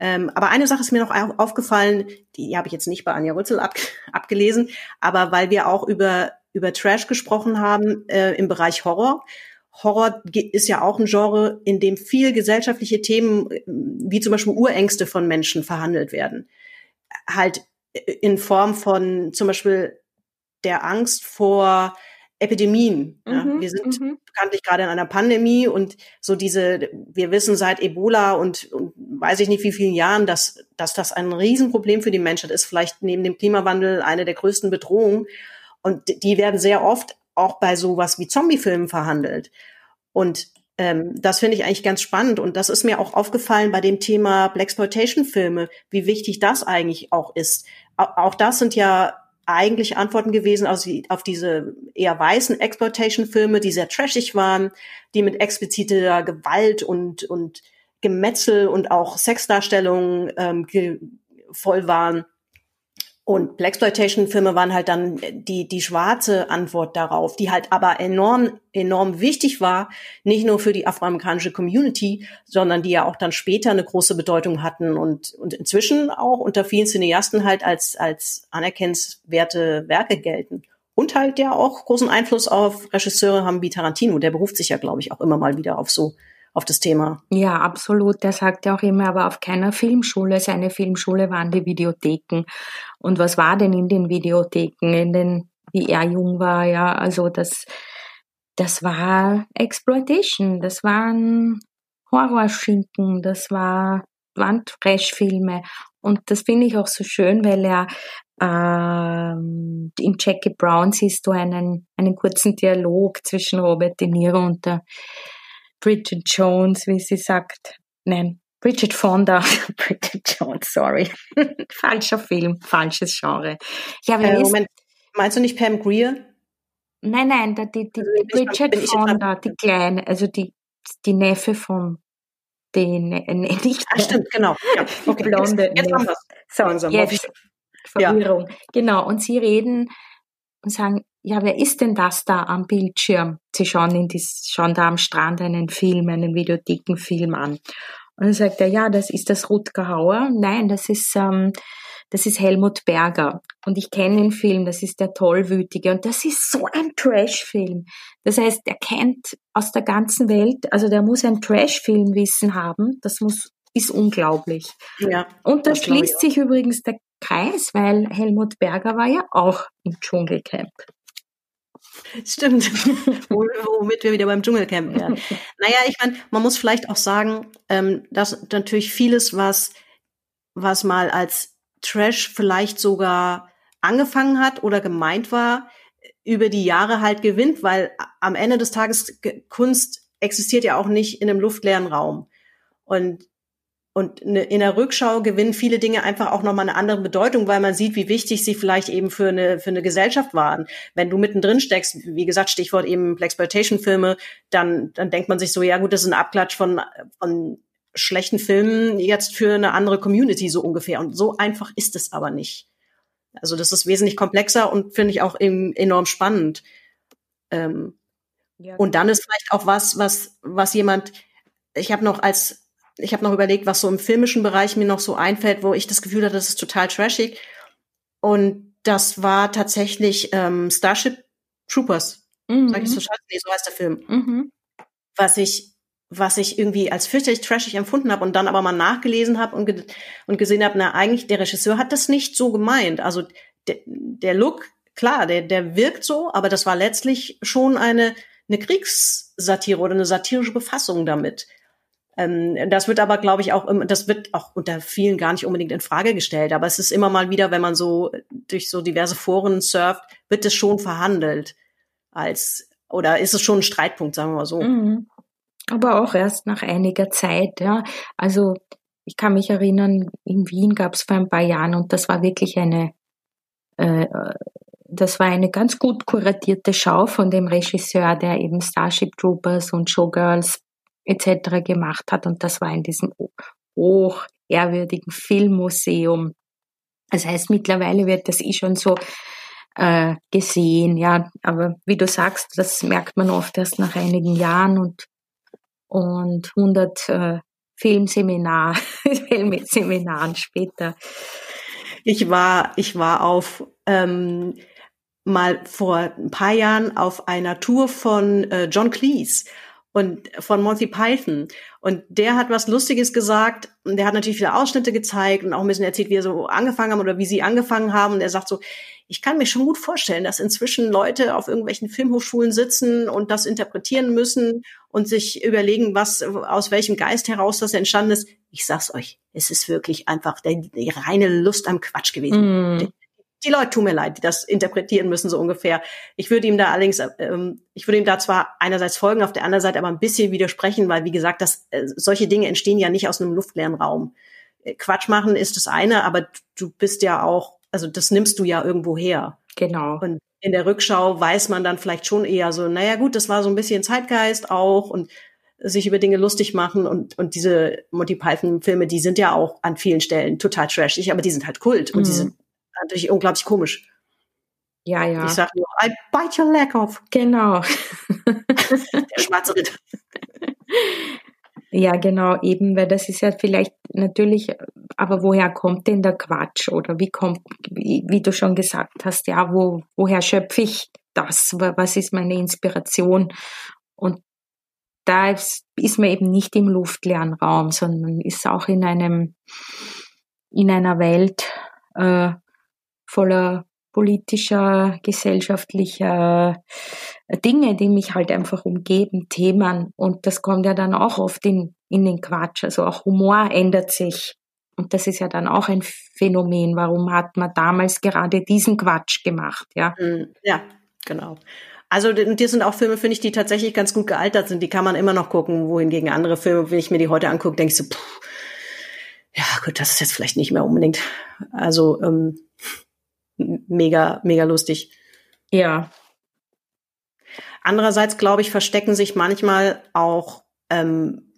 Ähm, aber eine Sache ist mir noch aufgefallen, die habe ich jetzt nicht bei Anja Rützel ab, abgelesen, aber weil wir auch über, über Trash gesprochen haben äh, im Bereich Horror Horror ist ja auch ein Genre, in dem viel gesellschaftliche Themen, äh, wie zum Beispiel Urängste von Menschen verhandelt werden. Halt in Form von zum Beispiel der Angst vor Epidemien. Ja. Mhm, Wir sind mhm. bekanntlich gerade in einer Pandemie und so diese, wir wissen seit Ebola und, und weiß ich nicht wie vielen Jahren, dass, dass das ein Riesenproblem für die Menschheit ist, vielleicht neben dem Klimawandel eine der größten Bedrohungen. Und die werden sehr oft auch bei sowas wie Zombiefilmen verhandelt. Und ähm, das finde ich eigentlich ganz spannend. Und das ist mir auch aufgefallen bei dem Thema Blaxploitation-Filme, wie wichtig das eigentlich auch ist. Au- Auch das sind ja eigentlich Antworten gewesen auf, auf diese eher weißen Exploitation-Filme, die sehr trashig waren, die mit expliziter Gewalt und, und Gemetzel und auch Sexdarstellungen ähm, voll waren. Und Blaxploitation-Filme waren halt dann die, die schwarze Antwort darauf, die halt aber enorm, enorm wichtig war, nicht nur für die afroamerikanische Community, sondern die ja auch dann später eine große Bedeutung hatten und, und inzwischen auch unter vielen Cineasten halt als, als anerkennenswerte Werke gelten. Und halt ja auch großen Einfluss auf Regisseure haben wie Tarantino. Der beruft sich ja, glaube ich, auch immer mal wieder auf so, auf das Thema. Ja, absolut. Der sagt ja auch immer, aber auf keiner Filmschule. Seine Filmschule waren die Videotheken. Und was war denn in den Videotheken, in den, wie er jung war, ja, also das, das war Exploitation, das waren Horrorschinken, das war, waren Trashfilme. Und das finde ich auch so schön, weil er ähm, in Jackie Brown siehst du einen, einen kurzen Dialog zwischen Robert De Niro und der Bridget Jones, wie sie sagt. Nein, Bridget Fonda. *laughs* Bridget Jones, sorry. *laughs* Falscher Film, falsches Genre. Ja, Äh, Moment, meinst du nicht Pam Greer? nein, nein, da- die, die, Also die Bridget ich Fonda, die Kleine, also die, die Neffe von den, äh, nicht Ah, stimmt, genau. Ja, Die okay. Blonde. Jetzt, jetzt haben. So, Langsam, hoffe jetzt ich. Ja. Verwirrung. Genau. Und sie reden und sagen, ja, wer ist denn das da am Bildschirm? Sie schauen in die, schauen da am Strand einen Film, einen Videothekenfilm an. Und dann sagt er, ja, das ist das Rutger Hauer. Nein, das ist, ähm, das ist Helmut Berger. Und ich kenne den Film, das ist der Tollwütige. Und das ist so ein Trash-Film. Das heißt, er kennt aus der ganzen Welt, also der muss ein Trash-Film-Wissen haben. Das muss, ist unglaublich. Ja. Und da schließt sich übrigens der Kreis, weil Helmut Berger war ja auch im Dschungelcamp. Stimmt. *laughs* Wo- Womit wir wieder beim Dschungelcamp wären. Naja, ich meine, man muss vielleicht auch sagen, ähm, dass natürlich vieles, was, was mal als Trash vielleicht sogar angefangen hat oder gemeint war, über die Jahre halt gewinnt, weil am Ende des Tages Ge- Kunst existiert ja auch nicht in einem luftleeren Raum. Und und ne- in der Rückschau gewinnen viele Dinge einfach auch nochmal eine andere Bedeutung, weil man sieht, wie wichtig sie vielleicht eben für eine, für eine Gesellschaft waren. Wenn du mittendrin steckst, wie gesagt, Stichwort eben Blaxploitation-Filme, dann, dann denkt man sich so, ja gut, das ist ein Abklatsch von, von schlechten Filmen jetzt für eine andere Community so ungefähr. Und so einfach ist es aber nicht. Also das ist wesentlich komplexer und finde ich auch eben enorm spannend. Ähm, und dann ist vielleicht auch was, was, was jemand, ich habe noch als, ich habe noch überlegt, was so im filmischen Bereich mir noch so einfällt, wo ich das Gefühl hatte, das ist total trashig. Und das war tatsächlich ähm, Starship Troopers. Mhm. Sag ich so scheiße? Nee, so heißt der Film. Mhm. Was ich, was ich irgendwie als fürchterlich trashig empfunden habe und dann aber mal nachgelesen habe und, ge und gesehen habe, na, eigentlich der Regisseur hat das nicht so gemeint. Also der, der Look, klar, der, der wirkt so, aber das war letztlich schon eine, eine Kriegssatire oder eine satirische Befassung damit. Ähm, das wird aber, glaube ich, auch, das wird auch unter vielen gar nicht unbedingt in Frage gestellt. Aber es ist immer mal wieder, wenn man so durch so diverse Foren surft, wird es schon verhandelt als, oder ist es schon ein Streitpunkt, sagen wir mal so. Mhm. Aber auch erst nach einiger Zeit, ja. Also ich kann mich erinnern, in Wien gab es vor ein paar Jahren und das war wirklich eine, äh, das war eine ganz gut kuratierte Schau von dem Regisseur, der eben Starship Troopers und Showgirls etc. gemacht hat und das war in diesem hoch ehrwürdigen Filmmuseum. Das heißt, mittlerweile wird das eh schon so äh, gesehen, ja. Aber wie du sagst, das merkt man oft erst nach einigen Jahren und und 100 äh, Filmseminar, *laughs* Filmseminaren später. Ich war, ich war auf ähm, mal vor ein paar Jahren auf einer Tour von äh, John Cleese. Und von Monty Python. Und der hat was Lustiges gesagt. Und der hat natürlich viele Ausschnitte gezeigt und auch ein bisschen erzählt, wie er so angefangen haben oder wie sie angefangen haben. Und er sagt so, ich kann mir schon gut vorstellen, dass inzwischen Leute auf irgendwelchen Filmhochschulen sitzen und das interpretieren müssen und sich überlegen, was, aus welchem Geist heraus das entstanden ist. Ich sag's euch, es ist wirklich einfach die, die reine Lust am Quatsch gewesen. Mm die Leute tun mir leid, die das interpretieren müssen, so ungefähr. Ich würde ihm da allerdings, ähm, ich würde ihm da zwar einerseits folgen, auf der anderen Seite aber ein bisschen widersprechen, weil, wie gesagt, das, äh, solche Dinge entstehen ja nicht aus einem luftleeren Raum. Äh, Quatsch machen ist das eine, aber du bist ja auch, also das nimmst du ja irgendwo her. Genau. Und in der Rückschau weiß man dann vielleicht schon eher so, naja gut, das war so ein bisschen Zeitgeist auch und sich über Dinge lustig machen und, und diese Monty Python Filme, die sind ja auch an vielen Stellen total trashig, aber die sind halt Kult und die Mhm. sind natürlich unglaublich komisch. Ja, ja. Ich sag nur, I bite your leg off. Genau. *laughs* Der schwarze Ritter. Ja, genau, eben, weil das ist ja vielleicht natürlich, aber woher kommt denn der Quatsch? Oder wie kommt, wie, wie du schon gesagt hast, ja, wo, woher schöpfe ich das? Wa- Was ist meine Inspiration? Und da ist, ist man eben nicht im luftleeren Raum, sondern ist auch in einem, in einer Welt äh, voller politischer, gesellschaftlicher Dinge, die mich halt einfach umgeben, Themen. Und das kommt ja dann auch oft in, in den Quatsch. Also auch Humor ändert sich. Und das ist ja dann auch ein Phänomen. Warum hat man damals gerade diesen Quatsch gemacht? Ja, Mm, Ja, genau. Also das sind auch Filme, finde ich, die tatsächlich ganz gut gealtert sind. Die kann man immer noch gucken, wohingegen andere Filme, wenn ich mir die heute angucke, denke ich so, puh, ja gut, das ist jetzt vielleicht nicht mehr unbedingt. Also ähm, mega, mega lustig. ja, Andererseits, glaube ich, verstecken sich manchmal auch ähm,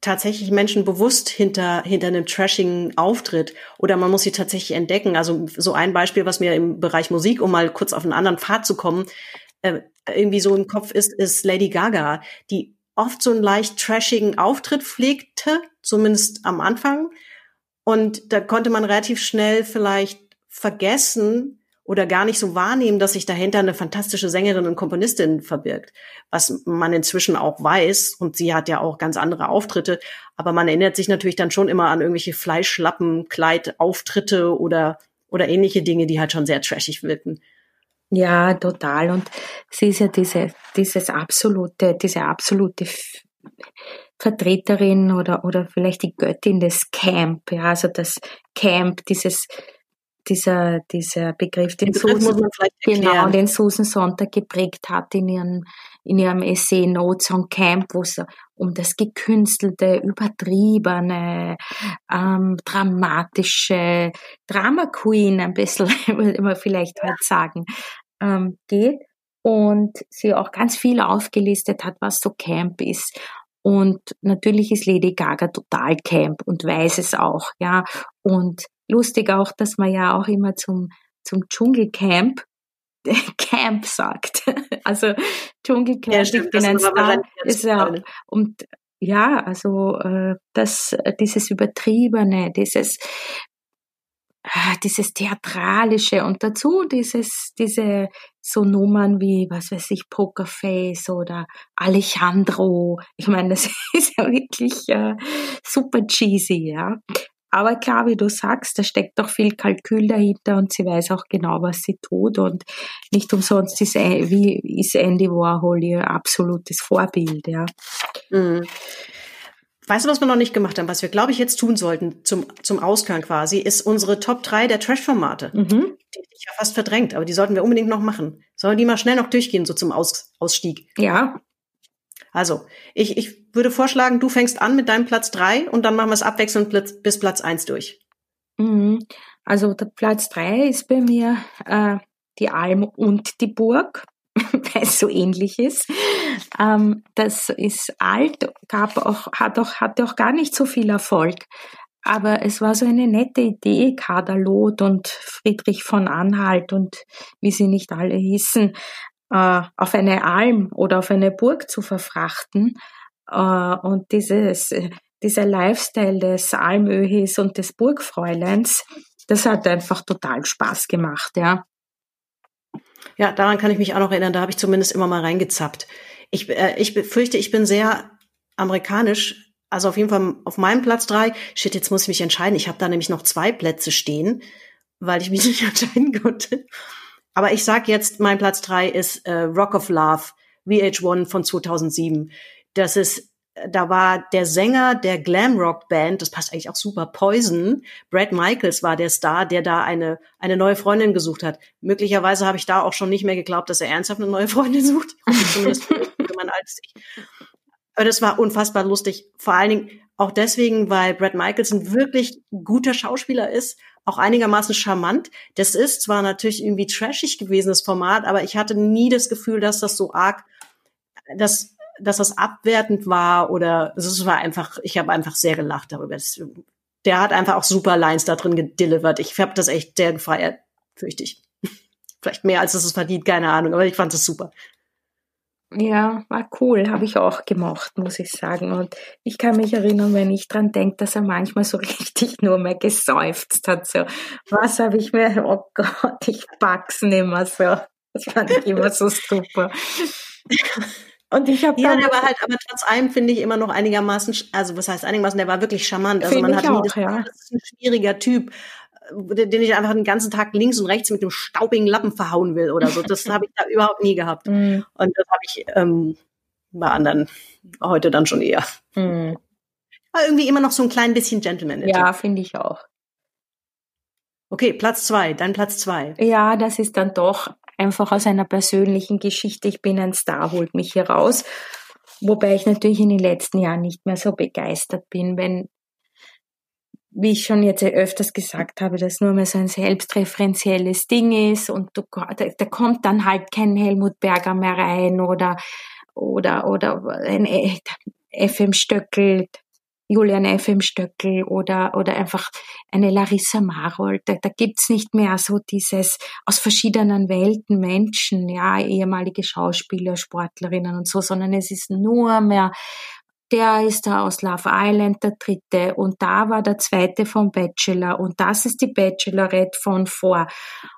tatsächlich Menschen bewusst hinter, hinter einem trashigen Auftritt oder man muss sie tatsächlich entdecken. Also so ein Beispiel, was mir im Bereich Musik, um mal kurz auf einen anderen Pfad zu kommen, äh, irgendwie so im Kopf ist, ist Lady Gaga, die oft so einen leicht trashigen Auftritt pflegte, zumindest am Anfang. Und da konnte man relativ schnell vielleicht vergessen oder gar nicht so wahrnehmen, dass sich dahinter eine fantastische Sängerin und Komponistin verbirgt, was man inzwischen auch weiß. Und sie hat ja auch ganz andere Auftritte. Aber man erinnert sich natürlich dann schon immer an irgendwelche Fleischlappen, Kleidauftritte oder, oder ähnliche Dinge, die halt schon sehr trashig wirken. ja, total. Und sie ist ja diese, dieses absolute, diese absolute Vertreterin oder, oder vielleicht die Göttin des Camp, ja, also das Camp, dieses, dieser, dieser Begriff, den Den Begriff Susan, genau, den Susan Sonntag geprägt hat in ihrem, in ihrem Essay Notes on Camp, wo es um das gekünstelte, übertriebene, ähm, dramatische Drama Queen ein bisschen, *laughs* würde man vielleicht halt sagen, ähm, geht. Und sie auch ganz viel aufgelistet hat, was so Camp ist. Und natürlich ist Lady Gaga total Camp und weiß es auch, ja. Und lustig auch, dass man ja auch immer zum, zum Dschungelcamp *laughs* Camp sagt. *laughs* Also Dschungelcamp, Ja, ich stimmt, bin das ein ist Star, ja, und ja, also äh, das, äh, dieses Übertriebene, dieses ah, dieses Theatralische und dazu dieses, diese so Nummern wie, was weiß ich, Pokerface oder Alejandro. Ich meine, das *laughs* ist ja wirklich äh, super cheesy, ja. Aber klar, wie du sagst, da steckt doch viel Kalkül dahinter und sie weiß auch genau, was sie tut und nicht umsonst ist, äh, wie ist Andy Warhol ihr absolutes Vorbild, ja. Mhm. Weißt du, was wir noch nicht gemacht haben? Was wir, glaube ich, jetzt tun sollten zum, zum Ausklang quasi, ist unsere Top 3 der Trash-Formate. Mhm. Die hätte ich ja fast verdrängt, aber die sollten wir unbedingt noch machen. Sollen die mal schnell noch durchgehen, so zum Aus, Ausstieg? Ja, Also, ich, ich würde vorschlagen, du fängst an mit deinem Platz 3 und dann machen wir es abwechselnd bis Platz 1 durch. Mhm. Also der Platz drei ist bei mir äh, die Alm und die Burg, *laughs* weil es so ähnlich ist. Ähm, das ist alt, gab auch, hat auch, hatte auch gar nicht so viel Erfolg. Aber es war so eine nette Idee, Kaderloth und Friedrich von Anhalt und wie sie nicht alle hießen, äh, auf eine Alm oder auf eine Burg zu verfrachten. Äh, und dieses, äh, dieser Lifestyle des Almöhis und des Burgfräuleins, das hat einfach total Spaß gemacht, ja. Ja, daran kann ich mich auch noch erinnern, da habe ich zumindest immer mal reingezappt. Ich, äh, ich befürchte, ich bin sehr amerikanisch. Also auf jeden Fall auf meinem Platz drei. Shit, jetzt muss ich mich entscheiden. Ich habe da nämlich noch zwei Plätze stehen, weil ich mich nicht *laughs* entscheiden konnte. Aber ich sag jetzt, mein Platz drei ist äh, Rock of Love, VH1 von 2007. Das ist da war der Sänger der Glamrock-Band, das passt eigentlich auch super, Poison. Brad Michaels war der Star, der da eine, eine neue Freundin gesucht hat. Möglicherweise habe ich da auch schon nicht mehr geglaubt, dass er ernsthaft eine neue Freundin *laughs* sucht. Zumindest für mein. Aber das war unfassbar lustig. Vor allen Dingen auch deswegen, weil Brad Michaels ein wirklich guter Schauspieler ist, auch einigermaßen charmant. Das ist zwar natürlich irgendwie trashig gewesen, das Format, aber ich hatte nie das Gefühl, dass das so arg, dass dass das abwertend war oder es war einfach, ich habe einfach sehr gelacht darüber. Das, der hat einfach auch super Lines da drin gedelivert. Ich habe das echt sehr gefeiert, fürchte ich. *laughs* Vielleicht mehr als es es verdient, keine Ahnung, aber ich fand es super. Ja, war cool, habe ich auch gemacht, muss ich sagen. Und ich kann mich erinnern, wenn ich dran denke, dass er manchmal so *laughs* richtig nur mehr gesäuft hat. So, was habe ich mir, oh Gott, ich pack's nimmer so. Das fand ich immer so super. Und ich habe ja, der war halt, aber trotz allem finde ich immer noch einigermaßen, also was heißt einigermaßen, der war wirklich charmant. Also man hat nie das, ja. das ist ein schwieriger Typ, den ich einfach den ganzen Tag links und rechts mit einem staubigen Lappen verhauen will oder so. Das *laughs* habe ich da überhaupt nie gehabt. Mm. Und das habe ich ähm, bei anderen heute dann schon eher. Mm. Aber irgendwie immer noch so ein klein bisschen Gentleman. Ja, finde ich auch. Okay, Platz zwei, dein Platz zwei. Ja, das ist dann doch einfach aus einer persönlichen Geschichte, ich bin ein Star, holt mich hier raus. Wobei ich natürlich in den letzten Jahren nicht mehr so begeistert bin, wenn, wie ich schon jetzt öfters gesagt habe, das nur mehr so ein selbstreferenzielles Ding ist und du, da, da kommt dann halt kein Helmut Berger mehr rein oder, oder, oder ein FM Stöckel, Julian F. im Stöckel oder, oder einfach eine Larissa Marold. Da, da gibt's nicht mehr so dieses aus verschiedenen Welten Menschen, ja, ehemalige Schauspieler, Sportlerinnen und so, sondern es ist nur mehr der ist da aus Love Island der dritte und da war der zweite vom Bachelor und das ist die Bachelorette von vor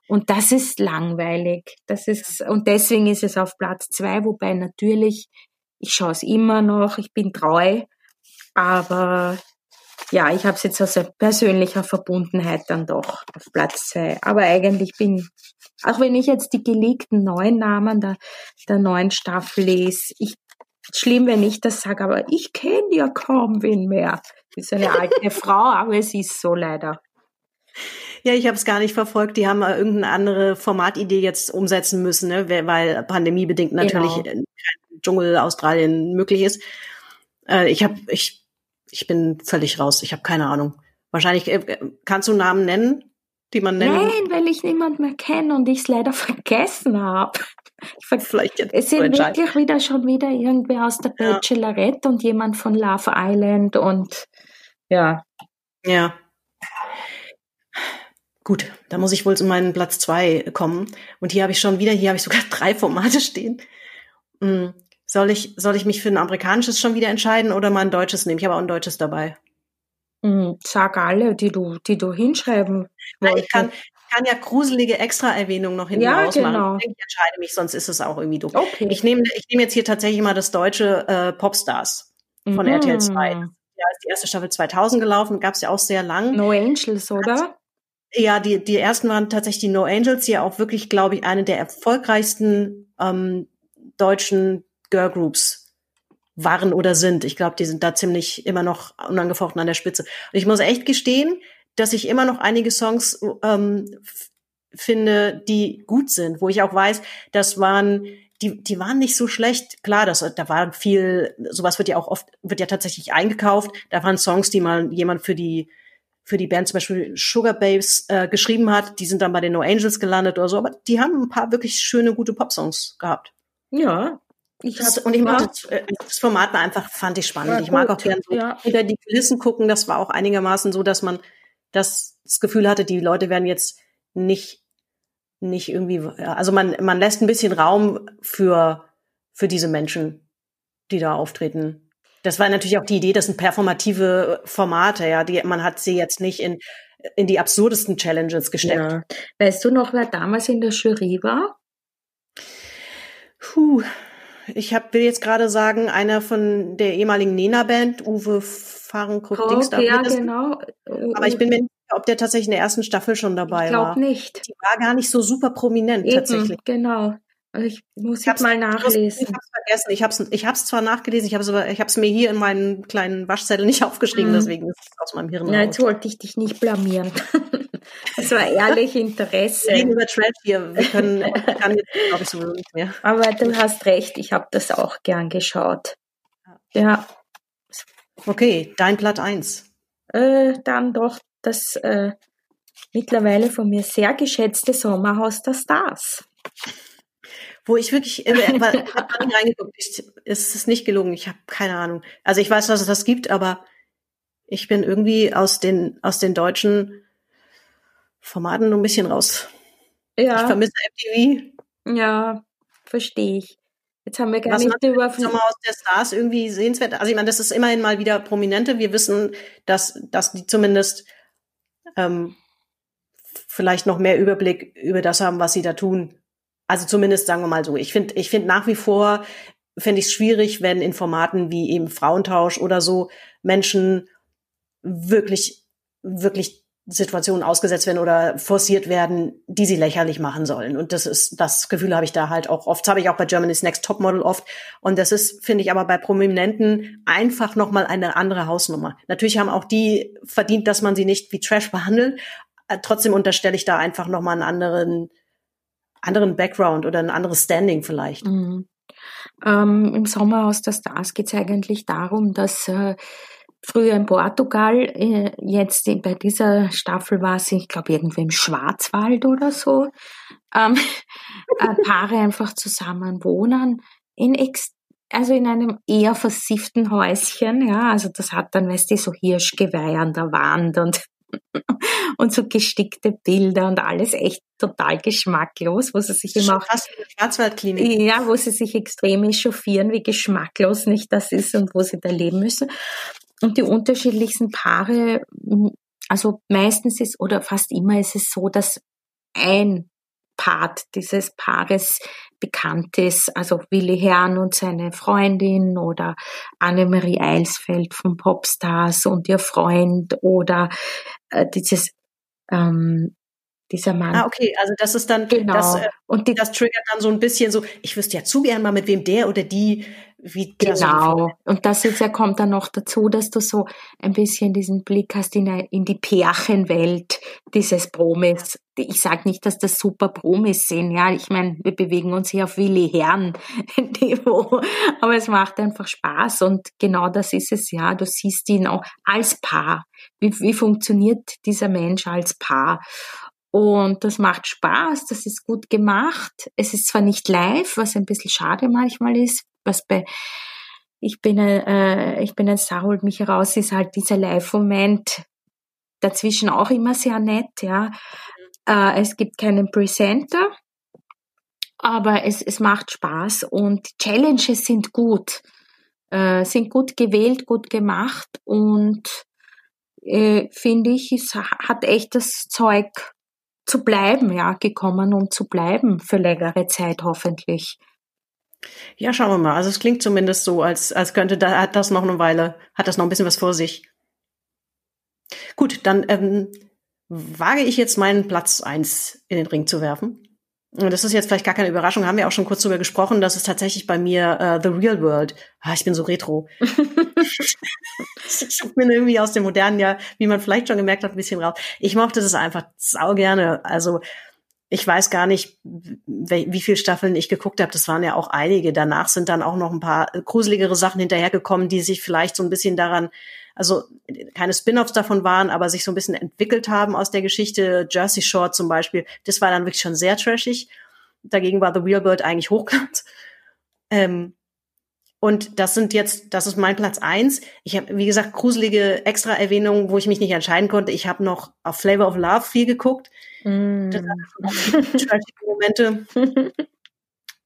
und das ist langweilig. Das ist und deswegen ist es auf Platz zwei, wobei natürlich ich schaue es immer noch, ich bin treu, aber ja, ich habe es jetzt aus persönlicher Verbundenheit dann doch auf Platz zwei. Aber eigentlich bin, auch wenn ich jetzt die geleakten neuen Namen der, der neuen Staffel lese, ich, schlimm, wenn ich das sage, aber ich kenne ja kaum wen mehr. Bin so eine alte *laughs* Frau, aber es ist so leider. Ja, ich habe es gar nicht verfolgt. Die haben irgendeine andere Formatidee jetzt umsetzen müssen, ne? weil pandemiebedingt natürlich genau. kein Dschungel Australien möglich ist. Äh, ich habe, ich ich bin völlig raus. Ich habe keine Ahnung. Wahrscheinlich äh, kannst du Namen nennen, die man nennt. Nein, weil ich niemand mehr kenne und ich es leider vergessen habe. Vielleicht jetzt es sind wirklich wieder schon wieder irgendwer aus der Bachelorette ja. und jemand von Love Island und ja. Ja. Gut, da muss ich wohl zu meinem Platz zwei kommen. Und hier habe ich schon wieder, hier habe ich sogar *laughs* drei Formate stehen. Hm. Soll ich, soll ich mich für ein amerikanisches schon wieder entscheiden oder mal ein deutsches nehmen? Ich habe auch ein deutsches dabei. Mhm, sag alle, die du, die du hinschreiben wolltest. Ich kann, kann ja gruselige Extra-Erwähnungen noch hinten ja, rausmachen. Genau. Ich, ich entscheide mich, sonst ist es auch irgendwie doof. Okay. Ich nehme ich nehme jetzt hier tatsächlich mal das deutsche äh, Popstars von mhm. RTL 2. Ja, ist die erste Staffel 2000 gelaufen, gab es ja auch sehr lang. No Angels, oder? Ja, die, die ersten waren tatsächlich die No Angels, die ja auch wirklich, glaube ich, eine der erfolgreichsten ähm, deutschen Girlgroups waren oder sind. Ich glaube, die sind da ziemlich immer noch unangefochten an der Spitze. Und ich muss echt gestehen, dass ich immer noch einige Songs ähm, finde, die gut sind, wo ich auch weiß, das waren die, die waren nicht so schlecht. Klar, das, da war viel, sowas wird ja auch oft, wird ja tatsächlich eingekauft. Da waren Songs, die mal jemand für die, für die Band zum Beispiel Sugar Babes äh, geschrieben hat. Die sind dann bei den No Angels gelandet oder so. Aber die haben ein paar wirklich schöne, gute Popsongs gehabt. Ja, ich das, und ich mag das, äh, das Format war einfach, fand ich spannend. ich mag auch gerne so ja. wieder die Kulissen gucken. Das war auch einigermaßen so, dass man das, das Gefühl hatte, die Leute werden jetzt nicht, nicht irgendwie, also man, man lässt ein bisschen Raum für, für diese Menschen, die da auftreten. Das war natürlich auch die Idee, das sind performative Formate, ja, die, man hat sie jetzt nicht in, in die absurdesten Challenges gesteckt. Ja. Weißt du noch, wer damals in der Jury war? Puh, ich hab, will jetzt gerade sagen, einer von der ehemaligen Nena-Band, Uwe Fahrenkrug, Dings da. ja, genau. Aber ich bin mir nicht sicher, ob der tatsächlich in der ersten Staffel schon dabei ich war. glaube nicht. Die war gar nicht so super prominent tatsächlich. Eben, genau. Also ich muss Ich jetzt mal Ich nachlesen. hab's vergessen. Ich hab's, ich hab's zwar nachgelesen, ich aber, ich hab's mir hier in meinen kleinen Waschzettel nicht aufgeschrieben, Mhm. deswegen ist es aus meinem Hirn raus. jetzt wollte ich dich nicht blamieren. *laughs* Das war ehrlich Wir reden Interesse. über Trash hier. Wir können, ich kann jetzt, glaube ich, sowieso nicht mehr. Aber du hast recht, ich habe das auch gern geschaut. Ja, Okay, dein Blatt eins. äh, dann doch das äh, mittlerweile von mir sehr geschätzte Sommerhaus der Stars. Wo ich wirklich, ich *laughs* nie reingeguckt. Ich, es ist nicht gelungen. Ich habe keine Ahnung. Also ich weiß, dass es das gibt, aber ich bin irgendwie aus den, aus den deutschen Formaten nur ein bisschen raus. Ich Ja, vermisse MTV. ja, verstehe ich. Jetzt haben wir gar Was nicht über Sommerhaus der Stars irgendwie sehenswert. Also ich meine, das ist immerhin mal wieder Prominente. Wir wissen, dass, dass die zumindest ähm, vielleicht noch mehr Überblick über das haben, was sie da tun. Also zumindest sagen wir mal so. Ich finde, ich finde nach wie vor finde ich es schwierig, wenn in Formaten wie eben Frauentausch oder so Menschen wirklich, wirklich Situationen ausgesetzt werden oder forciert werden, die sie lächerlich machen sollen. Und das ist, das Gefühl habe ich da halt auch oft. Das habe ich auch bei Germany's Next Topmodel oft. Und das ist, finde ich, aber bei Prominenten einfach nochmal eine andere Hausnummer. Natürlich haben auch die verdient, dass man sie nicht wie Trash behandelt. Äh, Trotzdem unterstelle ich da einfach nochmal einen anderen, anderen Background oder ein anderes Standing vielleicht. Mhm. Ähm, Im Sommerhaus der Stars geht es eigentlich darum, dass äh, früher in Portugal, äh, jetzt in- bei dieser Staffel war sie, ich glaube, irgendwo im Schwarzwald oder so, ähm, *laughs* äh, Paare einfach zusammen wohnen in ex also in einem eher versifften Häuschen, ja, also das hat dann, weißt du, so Hirschgeweih an der Wand und *laughs* und so gestickte Bilder und alles echt total geschmacklos, wo sie sich immer auch Schwarzwaldklinik. ja, wo sie sich extrem echauffieren, wie geschmacklos nicht das ist und wo sie da leben müssen. Und die unterschiedlichsten Paare, also meistens ist oder fast immer ist es so, dass ein Part dieses Paares bekannt ist, also Willi Herrn und seine Freundin oder Annemarie Eilsfeld von Popstars und ihr Freund oder äh, dieses ähm, dieser Mann. Ah, okay, also das ist dann, Genau. das, äh, und die das triggert dann so ein bisschen so, ich wüsste ja zu gern mal, mit wem der oder die, wie Genau. Und das jetzt ja kommt dann noch dazu, dass du so ein bisschen diesen Blick hast in, in die Pärchenwelt dieses Promis. Ich sage nicht, dass das super Promis sind. Ja, ich meine, wir bewegen uns hier auf Willi Herrn *laughs* Niveau, aber es macht einfach Spaß und genau das ist es ja. Du siehst ihn auch als Paar. Wie, wie funktioniert dieser Mensch als Paar? Und das macht Spaß, das ist gut gemacht. Es ist zwar nicht live, was ein bisschen schade manchmal ist, was bei ich bin ein, äh, ich bin ein Star, holt mich heraus, ist halt dieser Live-Moment dazwischen auch immer sehr nett, ja. Äh, es gibt keinen Presenter, aber es, es macht Spaß und die Challenges sind gut, äh, sind gut gewählt, gut gemacht und äh, finde ich, es hat echt das Zeug zu bleiben, ja, gekommen und zu bleiben für längere Zeit hoffentlich. Ja, schauen wir mal. Also es klingt zumindest so, als, als könnte da hat das noch eine Weile, hat das noch ein bisschen was vor sich. Gut, dann ähm, wage ich jetzt meinen Platz eins in den Ring zu werfen. Das ist jetzt vielleicht gar keine Überraschung, haben wir auch schon kurz drüber gesprochen, das ist tatsächlich bei mir äh, The Real World. Ah, ich bin so retro. *laughs* ich bin irgendwie aus dem modernen Jahr, wie man vielleicht schon gemerkt hat, ein bisschen raus. Ich mochte das einfach sau gerne. Also ich weiß gar nicht, wie, wie viele Staffeln ich geguckt habe. Das waren ja auch einige. Danach sind dann auch noch ein paar gruseligere Sachen hinterhergekommen, die sich vielleicht so ein bisschen daran, also keine Spin-offs davon waren, aber sich so ein bisschen entwickelt haben aus der Geschichte. Jersey Shore zum Beispiel, das war dann wirklich schon sehr trashig. Dagegen war The Real World eigentlich hochglanz. *laughs* Ähm, und das sind jetzt, das ist mein Platz eins. Ich habe, wie gesagt, gruselige Extra-Erwähnungen, wo ich mich nicht entscheiden konnte. Ich habe noch auf Flavor of Love viel geguckt. Das hat *laughs* trashige Momente. *laughs*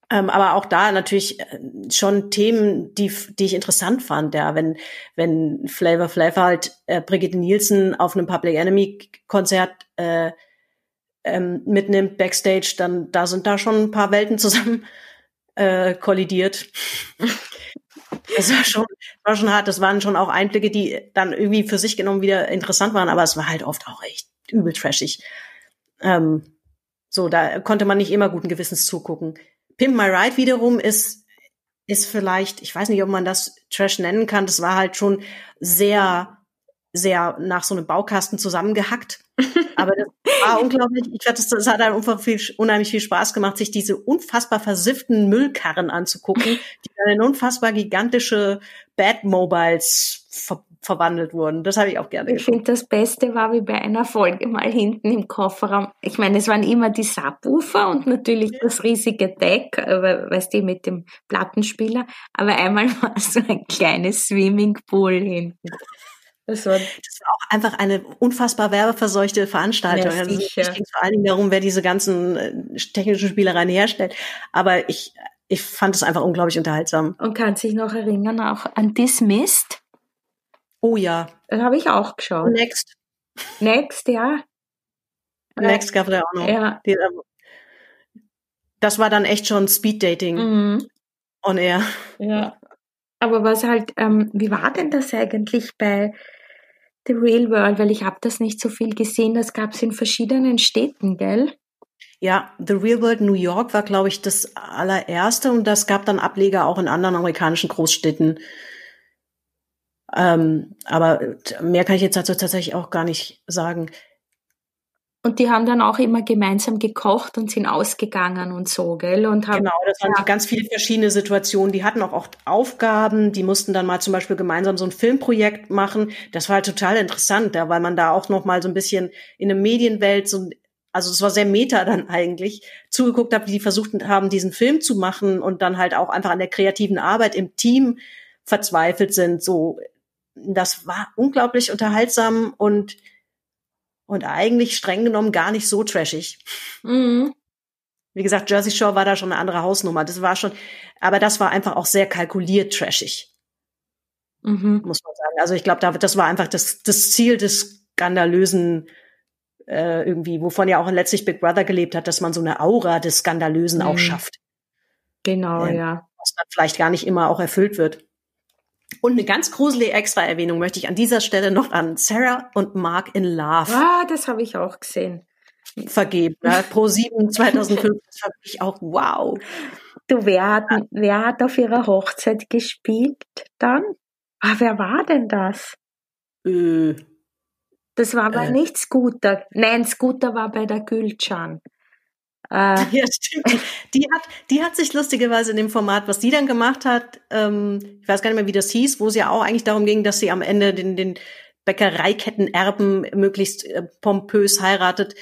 Ähm, aber auch da natürlich äh, schon Themen, die, die ich interessant fand, ja, wenn, wenn Flavor Flav halt äh, Brigitte Nielsen auf einem Public Enemy Konzert äh, ähm, mitnimmt, Backstage, dann da sind da schon ein paar Welten zusammen *laughs* äh, kollidiert. *laughs* Das war schon, war schon hart. Das waren schon auch Einblicke, die dann irgendwie für sich genommen wieder interessant waren, aber es war halt oft auch echt übel trashig. Ähm, so, da konnte man nicht immer guten Gewissens zugucken. Pimp My Ride wiederum ist, ist vielleicht, ich weiß nicht, ob man das Trash nennen kann. Das war halt schon sehr, sehr nach so einem Baukasten zusammengehackt. *laughs* Aber das war unglaublich. Ich glaube, das, das hat einem viel, unheimlich viel Spaß gemacht, sich diese unfassbar versifften Müllkarren anzugucken, *laughs* die dann in unfassbar gigantische Batmobiles ver verwandelt wurden. Das habe ich auch gerne Ich finde, das Beste war wie bei einer Folge mal hinten im Kofferraum. Ich meine, es waren immer die Subwoofer und natürlich das riesige Deck, weißt du, mit dem Plattenspieler. Aber einmal *laughs* war so ein kleines Swimmingpool hinten. Das war, das war auch einfach eine unfassbar werbeverseuchte Veranstaltung. Ja, also es ging vor allen Dingen darum, wer diese ganzen äh, technischen Spielereien herstellt. Aber ich, ich fand es einfach unglaublich unterhaltsam. Und kann sich noch erinnern auch an Dismissed? Oh ja. Das habe ich auch geschaut. Next. Next, ja. Next gab es ja auch noch. Ja. Ähm, das war dann echt schon Speed-Dating Mhm. on air. Ja. Aber was halt, ähm, wie war denn das eigentlich bei The Real World? Weil ich habe das nicht so viel gesehen. Das gab es in verschiedenen Städten, gell? Ja, The Real World New York war, glaube ich, das allererste und das gab dann Ableger auch in anderen amerikanischen Großstädten. Ähm, aber mehr kann ich jetzt dazu tatsächlich auch gar nicht sagen. Und die haben dann auch immer gemeinsam gekocht und sind ausgegangen und so, gell? Und haben, genau, das waren ja. ganz viele verschiedene Situationen. Die hatten auch oft Aufgaben, die mussten dann mal zum Beispiel gemeinsam so ein Filmprojekt machen. Das war halt total interessant, ja, weil man da auch noch mal so ein bisschen in der Medienwelt so also es war sehr meta dann eigentlich, zugeguckt habe, wie die versucht haben, diesen Film zu machen und dann halt auch einfach an der kreativen Arbeit im Team verzweifelt sind. So, das war unglaublich unterhaltsam und und eigentlich streng genommen gar nicht so trashig. Mhm. Wie gesagt, Jersey Shore war da schon eine andere Hausnummer. Das war schon, aber das war einfach auch sehr kalkuliert trashig. Mhm. Muss man sagen. Also ich glaube, das war einfach das, das Ziel des skandalösen äh, irgendwie, wovon ja auch letztlich Big Brother gelebt hat, dass man so eine Aura des Skandalösen mhm. auch schafft. Genau, äh, ja. Was dann vielleicht gar nicht immer auch erfüllt wird. Und eine ganz gruselige Extra-Erwähnung möchte ich an dieser Stelle noch an Sarah und Mark in Love. Ah, das habe ich auch gesehen. Vergeben. Ja, Pro 7 2005, *laughs* das fand ich auch wow. Du, wer hat, wer hat auf ihrer Hochzeit gespielt dann? Ah, wer war denn das? Äh, das war aber Äh. nicht Scooter. Nein, Scooter war bei der Gülcan. Äh, *laughs* ja, stimmt. Die hat, die hat sich lustigerweise in dem Format, was die dann gemacht hat, ähm, ich weiß gar nicht mehr, wie das hieß, wo es ja auch eigentlich darum ging, dass sie am Ende den, den Bäckereikettenerben möglichst äh, pompös heiratet.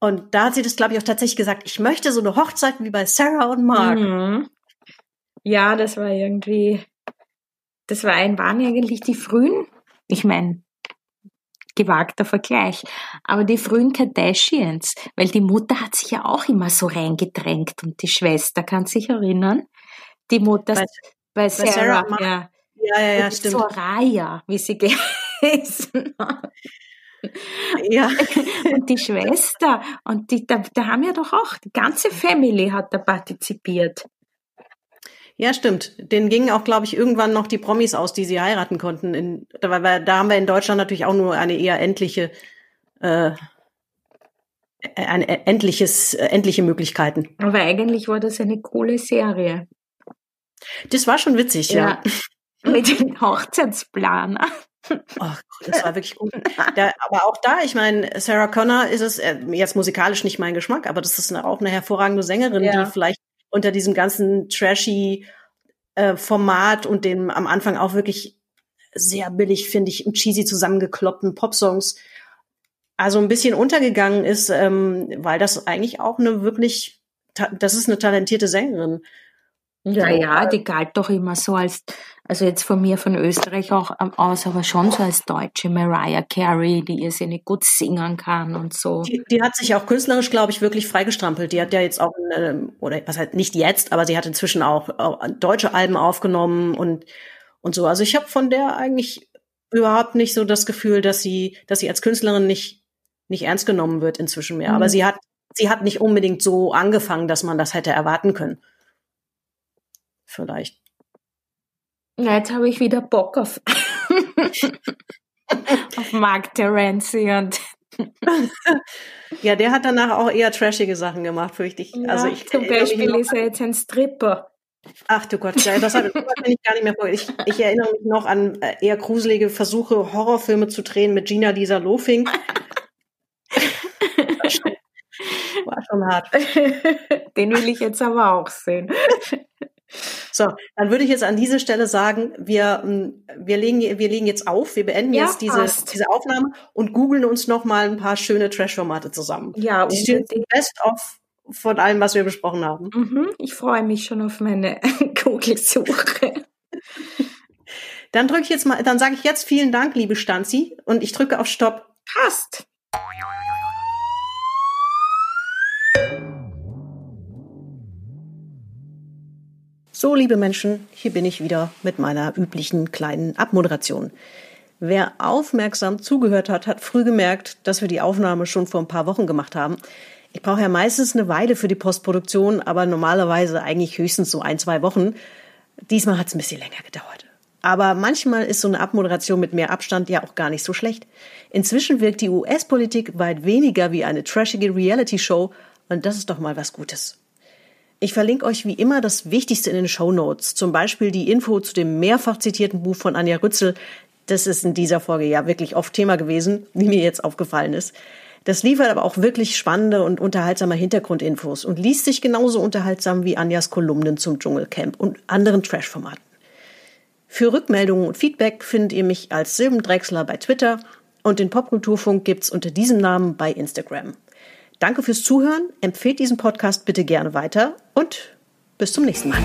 Und da hat sie das, glaube ich, auch tatsächlich gesagt, ich möchte so eine Hochzeit wie bei Sarah und Mark. mhm. Ja, das war irgendwie, das war ein, waren eigentlich die frühen, ich meine, gewagter Vergleich, aber die frühen Kardashians, weil die Mutter hat sich ja auch immer so reingedrängt und die Schwester, kann sich erinnern? Die Mutter Bei- bei, Sarah Sarah, Mar- ja. Ja, ja, ja, stimmt. Soraya, wie sie *laughs* geheißen hat. Ja. *laughs* Und die Schwester, und die, da, da haben ja doch auch, die ganze Family hat da partizipiert. Ja, stimmt. Den gingen auch, glaube ich, irgendwann noch die Promis aus, die sie heiraten konnten. In, da, da haben wir in Deutschland natürlich auch nur eine eher endliche, äh, ein endliches, äh, endliche Möglichkeiten. Aber eigentlich war das eine coole Serie. Das war schon witzig, ja. Mit dem Hochzeitsplaner. Ach, das war wirklich gut. Da, aber auch da, ich meine, Sarah Connor ist es äh, jetzt musikalisch nicht mein Geschmack, aber das ist eine, auch eine hervorragende Sängerin, Ja. die vielleicht unter diesem ganzen trashy äh, Format und dem am Anfang auch wirklich sehr billig, finde ich, und cheesy zusammengekloppten Popsongs also ein bisschen untergegangen ist, ähm, weil das eigentlich auch eine wirklich, das ist eine talentierte Sängerin. Ja, ja, die galt doch immer so als, also jetzt von mir von Österreich auch ähm, aus, aber schon so als deutsche Mariah Carey, die irrsinnig gut singen kann und so. Die, die hat sich auch künstlerisch, glaube ich, wirklich freigestrampelt. Die hat ja jetzt auch, ähm, oder was halt nicht jetzt, aber sie hat inzwischen auch, auch deutsche Alben aufgenommen und und so. Also ich habe von der eigentlich überhaupt nicht so das Gefühl, dass sie, dass sie als Künstlerin nicht nicht ernst genommen wird inzwischen mehr. Mhm. Aber sie hat sie hat nicht unbedingt so angefangen, dass man das hätte erwarten können. vielleicht. Na, jetzt habe ich wieder Bock auf, *laughs* auf Mark Terenzi und *laughs* Ja, der hat danach auch eher trashige Sachen gemacht, fürchte ich. ja, also ich zum mich Beispiel ist er jetzt ein Stripper. Ach du Gott, das habe ich gar nicht mehr vor. Ich, ich erinnere mich noch an äh, eher gruselige Versuche, Horrorfilme zu drehen mit Gina Lisa Lofing. *laughs* War schon, war schon hart. Den will ich jetzt aber auch sehen. So, dann würde ich jetzt an dieser Stelle sagen, wir, ähm, wir, legen, wir legen jetzt auf, wir beenden Ja, jetzt diese, passt. diese Aufnahme und googeln uns noch mal ein paar schöne Trash-Formate zusammen. Ja, Die stehen unbedingt. Best-of von allem, was wir besprochen haben. Mhm, ich freue mich schon auf meine *laughs* Google-Suche. Dann drücke ich jetzt mal, dann sage ich jetzt vielen Dank, liebe Stanzi, und ich drücke auf Stopp. Passt. So, liebe Menschen, hier bin ich wieder mit meiner üblichen kleinen Abmoderation. Wer aufmerksam zugehört hat, hat früh gemerkt, dass wir die Aufnahme schon vor ein paar Wochen gemacht haben. Ich brauche ja meistens eine Weile für die Postproduktion, aber normalerweise eigentlich höchstens so ein, zwei Wochen. Diesmal hat es ein bisschen länger gedauert. Aber manchmal ist so eine Abmoderation mit mehr Abstand ja auch gar nicht so schlecht. Inzwischen wirkt die US-Politik weit weniger wie eine trashige Reality-Show und das ist doch mal was Gutes. Ich verlinke euch wie immer das Wichtigste in den Show Notes, zum Beispiel die Info zu dem mehrfach zitierten Buch von Anja Rützel. Das ist in dieser Folge ja wirklich oft Thema gewesen, wie mir jetzt aufgefallen ist. Das liefert aber auch wirklich spannende und unterhaltsame Hintergrundinfos und liest sich genauso unterhaltsam wie Anjas Kolumnen zum Dschungelcamp und anderen Trash-Formaten. Für Rückmeldungen und Feedback findet ihr mich als Silbendrechsler bei Twitter und den Popkulturfunk gibt's unter diesem Namen bei Instagram. Danke fürs Zuhören, empfehlt diesen Podcast bitte gerne weiter und bis zum nächsten Mal.